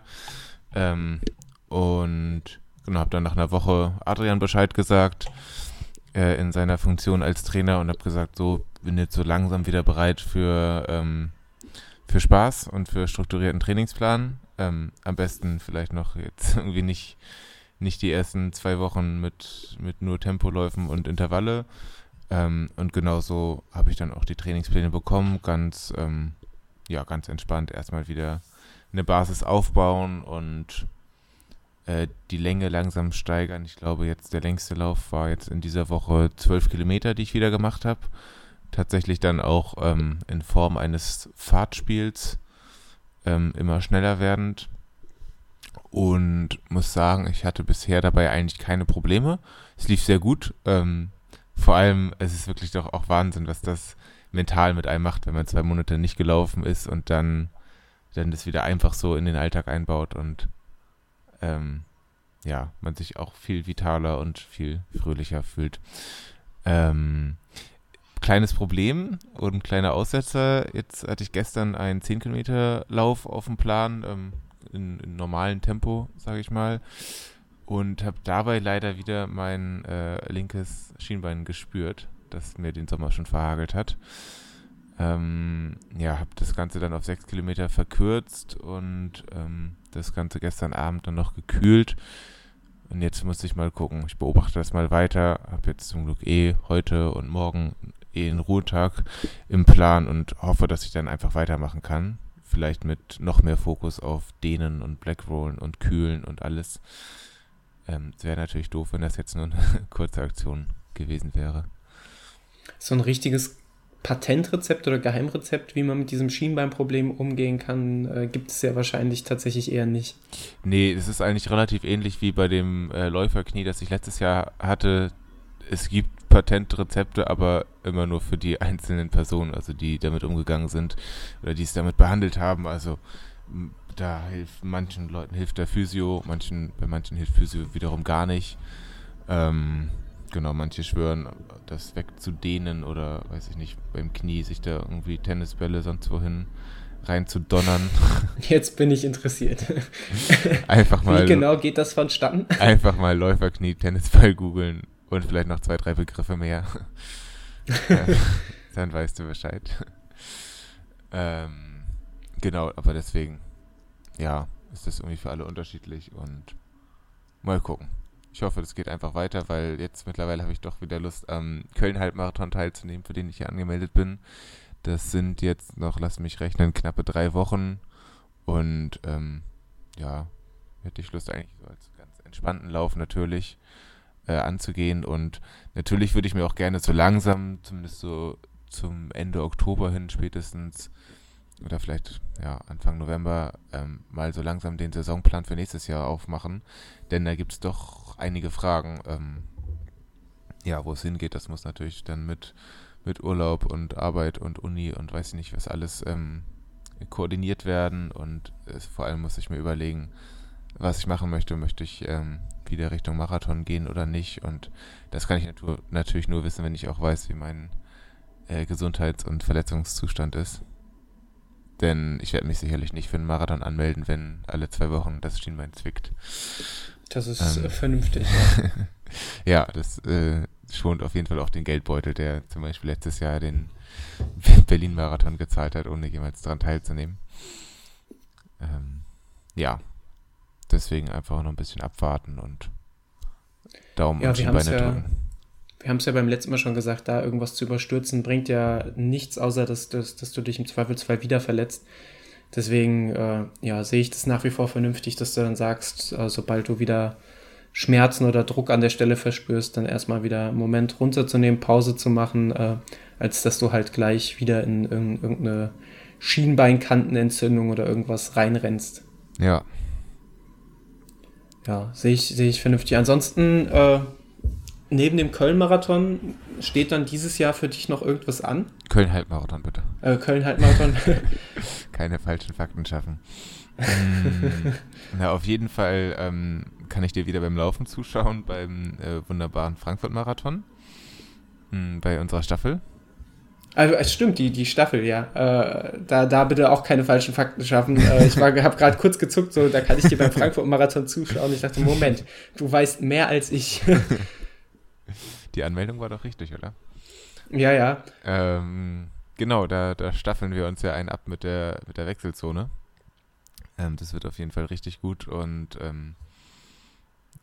Ähm, und genau, habe dann nach einer Woche Adrian Bescheid gesagt äh, in seiner Funktion als Trainer und habe gesagt, so bin jetzt so langsam wieder bereit für, ähm, für Spaß und für strukturierten Trainingsplan. Ähm, am besten vielleicht noch jetzt irgendwie nicht nicht die ersten zwei Wochen mit, mit nur Tempoläufen und Intervalle. Ähm, und genauso habe ich dann auch die Trainingspläne bekommen, ganz, ähm, ja, ganz entspannt erstmal wieder eine Basis aufbauen und äh, die Länge langsam steigern. Ich glaube, jetzt der längste Lauf war jetzt in dieser Woche zwölf Kilometer, die ich wieder gemacht habe. Tatsächlich dann auch ähm, in Form eines Fahrtspiels ähm, immer schneller werdend und muss sagen, ich hatte bisher dabei eigentlich keine Probleme. Es lief sehr gut. Ähm, vor allem, es ist wirklich doch auch Wahnsinn, was das mental mit einem macht, wenn man zwei Monate nicht gelaufen ist und dann, dann das wieder einfach so in den Alltag einbaut und ähm, ja, man sich auch viel vitaler und viel fröhlicher fühlt. Ähm, kleines Problem und kleiner Aussetzer. Jetzt hatte ich gestern einen 10 Kilometer Lauf auf dem Plan. Ähm, in, in normalen Tempo, sage ich mal. Und habe dabei leider wieder mein äh, linkes Schienbein gespürt, das mir den Sommer schon verhagelt hat. Ähm, ja, habe das Ganze dann auf sechs Kilometer verkürzt und ähm, das Ganze gestern Abend dann noch gekühlt. Und jetzt muss ich mal gucken. Ich beobachte das mal weiter. Habe jetzt zum Glück eh heute und morgen eh einen Ruhetag im Plan und hoffe, dass ich dann einfach weitermachen kann vielleicht mit noch mehr Fokus auf Dehnen und Blackrollen und Kühlen und alles. Ähm, es wäre natürlich doof, wenn das jetzt nur eine kurze Aktion gewesen wäre. So ein richtiges Patentrezept oder Geheimrezept, wie man mit diesem Schienbeinproblem umgehen kann, äh, gibt es ja wahrscheinlich tatsächlich eher nicht. Nee, es ist eigentlich relativ ähnlich wie bei dem äh, Läuferknie, das ich letztes Jahr hatte. Es gibt Patentrezepte, aber immer nur für die einzelnen Personen, also die damit umgegangen sind oder die es damit behandelt haben. Also da hilft manchen Leuten hilft der Physio, manchen, bei manchen hilft Physio wiederum gar nicht. Ähm, genau, manche schwören, das wegzudehnen oder weiß ich nicht, beim Knie sich da irgendwie Tennisbälle sonst wohin reinzudonnern. Jetzt bin ich interessiert. Einfach mal. Wie genau geht das vonstatten? Einfach mal Läuferknie, Tennisball googeln und vielleicht noch zwei, drei Begriffe mehr. ja, dann weißt du Bescheid. ähm, genau, aber deswegen, ja, ist das irgendwie für alle unterschiedlich und mal gucken. Ich hoffe, das geht einfach weiter, weil jetzt mittlerweile habe ich doch wieder Lust, am Köln-Halbmarathon teilzunehmen, für den ich hier angemeldet bin. Das sind jetzt noch, lass mich rechnen, knappe drei Wochen. Und ähm, ja, hätte ich Lust eigentlich so als ganz entspannten Lauf natürlich äh, anzugehen. Und natürlich würde ich mir auch gerne so langsam, zumindest so zum Ende Oktober hin spätestens, oder vielleicht ja, Anfang November, ähm, mal so langsam den Saisonplan für nächstes Jahr aufmachen. Denn da gibt es doch einige Fragen. Ähm, ja, wo es hingeht, das muss natürlich dann mit, mit Urlaub und Arbeit und Uni und weiß ich nicht, was alles ähm, koordiniert werden. Und äh, vor allem muss ich mir überlegen, was ich machen möchte. Möchte ich ähm, wieder Richtung Marathon gehen oder nicht? Und das kann ich natu natürlich nur wissen, wenn ich auch weiß, wie mein äh, Gesundheits- und Verletzungszustand ist. Denn ich werde mich sicherlich nicht für einen Marathon anmelden, wenn alle zwei Wochen das Schienbein zwickt. Das ist ähm, äh, vernünftig. ja, das äh, schont auf jeden Fall auch den Geldbeutel, der zum Beispiel letztes Jahr den Berlin-Marathon gezahlt hat, ohne jemals daran teilzunehmen. Ähm, ja, deswegen einfach noch ein bisschen abwarten und Daumen ja, und Beine ja, drücken. Wir haben es ja beim letzten Mal schon gesagt, da irgendwas zu überstürzen bringt ja nichts, außer dass, dass, dass du dich im Zweifelsfall wieder verletzt. Deswegen äh, ja, sehe ich das nach wie vor vernünftig, dass du dann sagst, äh, sobald du wieder Schmerzen oder Druck an der Stelle verspürst, dann erstmal wieder einen Moment runterzunehmen, Pause zu machen, äh, als dass du halt gleich wieder in irgendeine Schienbeinkantenentzündung oder irgendwas reinrennst. Ja. Ja, sehe ich, sehe ich vernünftig. Ansonsten, äh, neben dem Köln-Marathon steht dann dieses Jahr für dich noch irgendwas an? Köln-Halbmarathon, bitte. Äh, Köln-Halbmarathon. Keine falschen Fakten schaffen. mm, na, auf jeden Fall ähm, kann ich dir wieder beim Laufen zuschauen, beim äh, wunderbaren Frankfurt-Marathon. Mm, bei unserer Staffel. Also es stimmt, die, die Staffel, ja. Äh, da, da bitte auch keine falschen Fakten schaffen. Äh, ich habe gerade kurz gezuckt, so da kann ich dir beim Frankfurt-Marathon zuschauen. Ich dachte, Moment, du weißt mehr als ich. die Anmeldung war doch richtig, oder? Ja, ja. Ähm, genau, da, da staffeln wir uns ja ein ab mit der, mit der Wechselzone. Ähm, das wird auf jeden Fall richtig gut und ähm,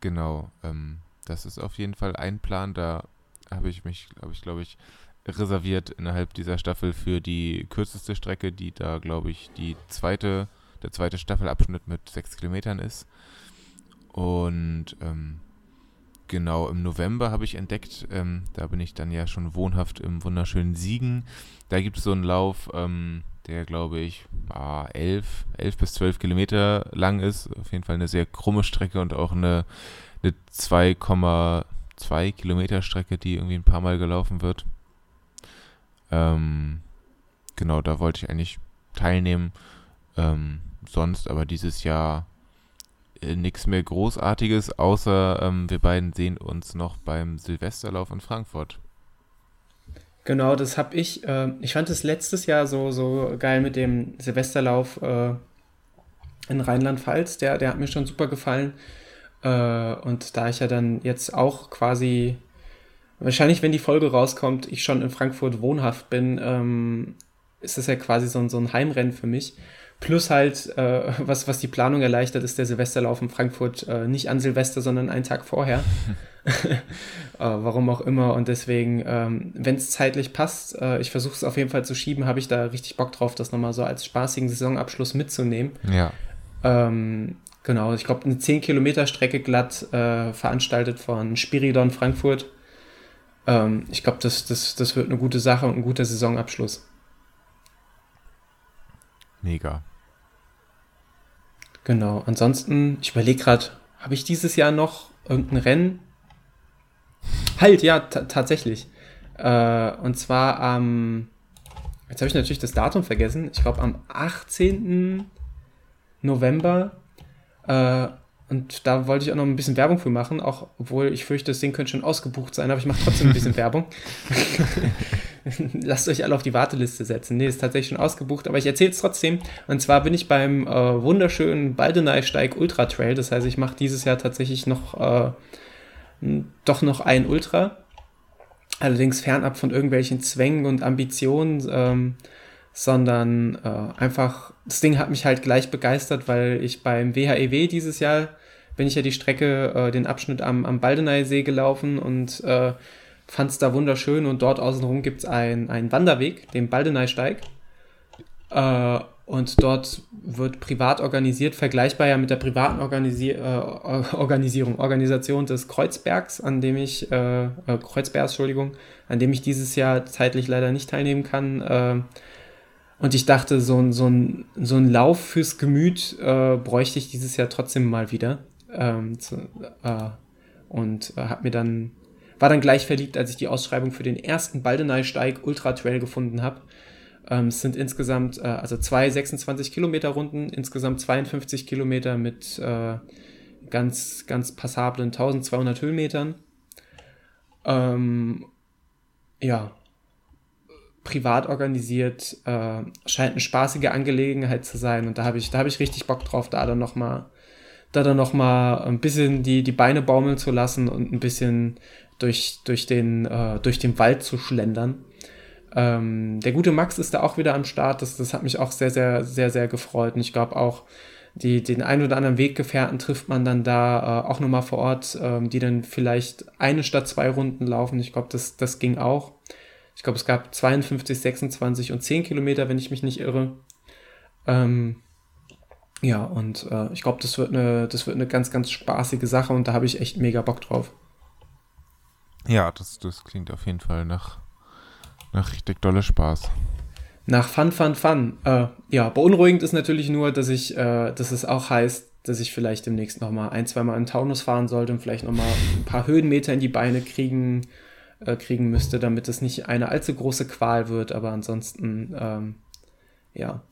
genau, ähm, das ist auf jeden Fall ein Plan. Da habe ich mich, habe ich, glaube ich, reserviert innerhalb dieser Staffel für die kürzeste Strecke, die da, glaube ich, die zweite, der zweite Staffelabschnitt mit sechs Kilometern ist. Und ähm, genau im November habe ich entdeckt, ähm, da bin ich dann ja schon wohnhaft im wunderschönen Siegen. Da gibt es so einen Lauf, ähm, der glaube ich ah, elf, elf bis zwölf Kilometer lang ist. Auf jeden Fall eine sehr krumme Strecke und auch eine, eine 2,2 Kilometer Strecke, die irgendwie ein paar Mal gelaufen wird. Ähm, genau, da wollte ich eigentlich teilnehmen. Ähm, sonst aber dieses Jahr äh, nichts mehr Großartiges, außer ähm, wir beiden sehen uns noch beim Silvesterlauf in Frankfurt. Genau, das habe ich. Äh, ich fand es letztes Jahr so, so geil mit dem Silvesterlauf äh, in Rheinland-Pfalz. Der, der hat mir schon super gefallen. Äh, und da ich ja dann jetzt auch quasi wahrscheinlich, wenn die Folge rauskommt, ich schon in Frankfurt wohnhaft bin, ähm, ist das ja quasi so, so ein Heimrennen für mich. Plus halt, äh, was, was die Planung erleichtert, ist der Silvesterlauf in Frankfurt äh, nicht an Silvester, sondern einen Tag vorher. äh, warum auch immer. Und deswegen, ähm, wenn es zeitlich passt, äh, ich versuche es auf jeden Fall zu schieben, habe ich da richtig Bock drauf, das nochmal so als spaßigen Saisonabschluss mitzunehmen. Ja. Ähm, genau, ich glaube, eine 10 Kilometer Strecke glatt äh, veranstaltet von Spiridon Frankfurt ähm, ich glaube, das, das, das wird eine gute Sache und ein guter Saisonabschluss. Mega. Genau. Ansonsten, ich überlege gerade, habe ich dieses Jahr noch irgendein Rennen? Halt, ja, tatsächlich. Äh, und zwar am, jetzt habe ich natürlich das Datum vergessen, ich glaube am 18. November äh, und da wollte ich auch noch ein bisschen Werbung für machen, auch obwohl ich fürchte, das Ding könnte schon ausgebucht sein, aber ich mache trotzdem ein bisschen Werbung. Lasst euch alle auf die Warteliste setzen. Nee, ist tatsächlich schon ausgebucht, aber ich erzähle es trotzdem. Und zwar bin ich beim äh, wunderschönen Baldeneysteig Ultra Trail. Das heißt, ich mache dieses Jahr tatsächlich noch äh, doch noch ein Ultra. Allerdings fernab von irgendwelchen Zwängen und Ambitionen. Ähm, sondern äh, einfach, das Ding hat mich halt gleich begeistert, weil ich beim WHEW e dieses Jahr bin ich ja die Strecke, äh, den Abschnitt am, am Baldeneysee gelaufen und äh, fand es da wunderschön und dort außenrum gibt es ein, einen Wanderweg, den Baldeneysteig. Äh, und dort wird privat organisiert, vergleichbar ja mit der privaten Organisi äh, Organisierung, Organisation des Kreuzbergs, an dem ich, äh, äh, Kreuzbergs, Entschuldigung, an dem ich dieses Jahr zeitlich leider nicht teilnehmen kann. Und ich dachte, so, ein so, ein, so ein Lauf fürs Gemüt äh, bräuchte ich dieses Jahr trotzdem mal wieder. Ähm, zu, äh, und äh, hab mir dann, war dann gleich verliebt, als ich die Ausschreibung für den ersten Baldeneysteig Ultra Trail gefunden habe. Ähm, es sind insgesamt, äh, also zwei 26 Kilometer Runden, insgesamt 52 Kilometer mit äh, ganz, ganz passablen 1200 Höhenmetern. Ähm, ja, privat organisiert, äh, scheint eine spaßige Angelegenheit zu sein und da habe ich, da habe ich richtig Bock drauf, da dann nochmal da dann nochmal ein bisschen die, die Beine baumeln zu lassen und ein bisschen durch, durch, den, äh, durch den Wald zu schlendern. Ähm, der gute Max ist da auch wieder am Start. Das, das hat mich auch sehr, sehr, sehr, sehr gefreut. Und ich glaube auch, die, den einen oder anderen Weggefährten trifft man dann da äh, auch nochmal vor Ort, ähm, die dann vielleicht eine statt zwei Runden laufen. Ich glaube, das, das ging auch. Ich glaube, es gab 52, 26 und 10 Kilometer, wenn ich mich nicht irre. Ähm, ja, und äh, ich glaube, das wird eine, das wird eine ganz, ganz spaßige Sache und da habe ich echt mega Bock drauf. Ja, das, das klingt auf jeden Fall nach, nach richtig dolle Spaß. Nach Fun, Fun, Fun. Äh, ja, beunruhigend ist natürlich nur, dass ich, äh, dass es auch heißt, dass ich vielleicht demnächst noch mal ein, zwei Mal in Taunus fahren sollte und vielleicht noch mal ein paar Höhenmeter in die Beine kriegen, äh, kriegen müsste, damit es nicht eine allzu große Qual wird. Aber ansonsten, ähm, ja,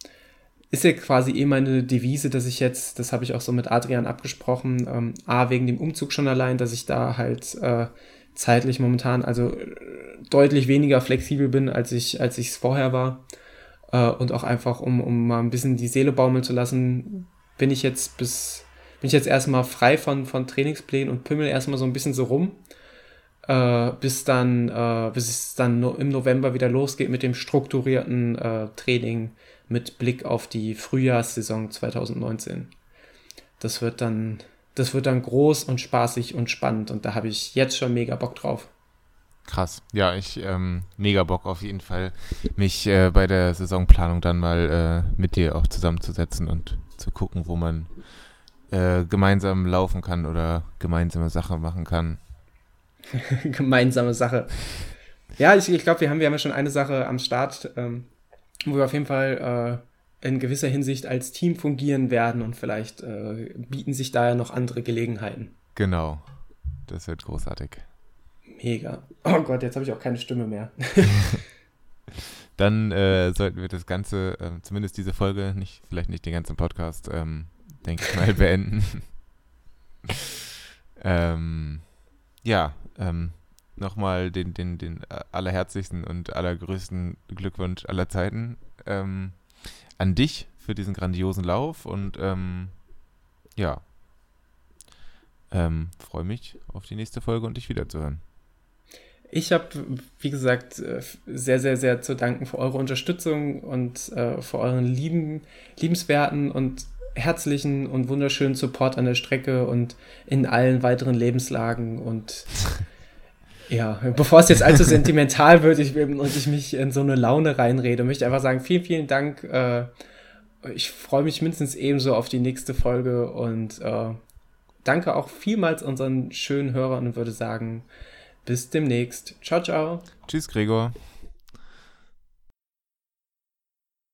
ist ja quasi eh meine Devise, dass ich jetzt, das habe ich auch so mit Adrian abgesprochen, ähm, A, wegen dem Umzug schon allein, dass ich da halt äh, zeitlich momentan also äh, deutlich weniger flexibel bin, als ich als ich es vorher war. Äh, und auch einfach, um, um mal ein bisschen die Seele baumeln zu lassen, bin ich jetzt bis, bin ich jetzt erstmal frei von, von Trainingsplänen und Pimmel erstmal so ein bisschen so rum. Äh, bis dann, äh, bis es dann no im November wieder losgeht mit dem strukturierten äh, Training mit Blick auf die Frühjahrssaison 2019. Das wird dann, das wird dann groß und spaßig und spannend und da habe ich jetzt schon mega Bock drauf. Krass. Ja, ich ähm, mega Bock auf jeden Fall, mich äh, bei der Saisonplanung dann mal äh, mit dir auch zusammenzusetzen und zu gucken, wo man äh, gemeinsam laufen kann oder gemeinsame Sachen machen kann. gemeinsame Sache. Ja, ich, ich glaube, wir haben, wir haben ja schon eine Sache am Start, ähm, wo wir auf jeden Fall äh, in gewisser Hinsicht als Team fungieren werden und vielleicht äh, bieten sich da ja noch andere Gelegenheiten. Genau. Das wird großartig. Mega. Oh Gott, jetzt habe ich auch keine Stimme mehr. Dann äh, sollten wir das Ganze, äh, zumindest diese Folge, nicht, vielleicht nicht den ganzen Podcast, ähm, denke ich mal, beenden. ähm, ja, ähm, nochmal den, den, den allerherzlichsten und allergrößten Glückwunsch aller Zeiten ähm, an dich für diesen grandiosen Lauf und ähm, ja, ähm, freue mich auf die nächste Folge und dich wiederzuhören. Ich habe, wie gesagt, äh, sehr, sehr, sehr zu danken für eure Unterstützung und äh, für euren lieben, liebenswerten und herzlichen und wunderschönen Support an der Strecke und in allen weiteren Lebenslagen und Ja, bevor es jetzt allzu sentimental wird ich, und ich mich in so eine Laune reinrede, möchte ich einfach sagen, vielen, vielen Dank. Äh, ich freue mich mindestens ebenso auf die nächste Folge und äh, danke auch vielmals unseren schönen Hörern und würde sagen, bis demnächst. Ciao, ciao. Tschüss, Gregor.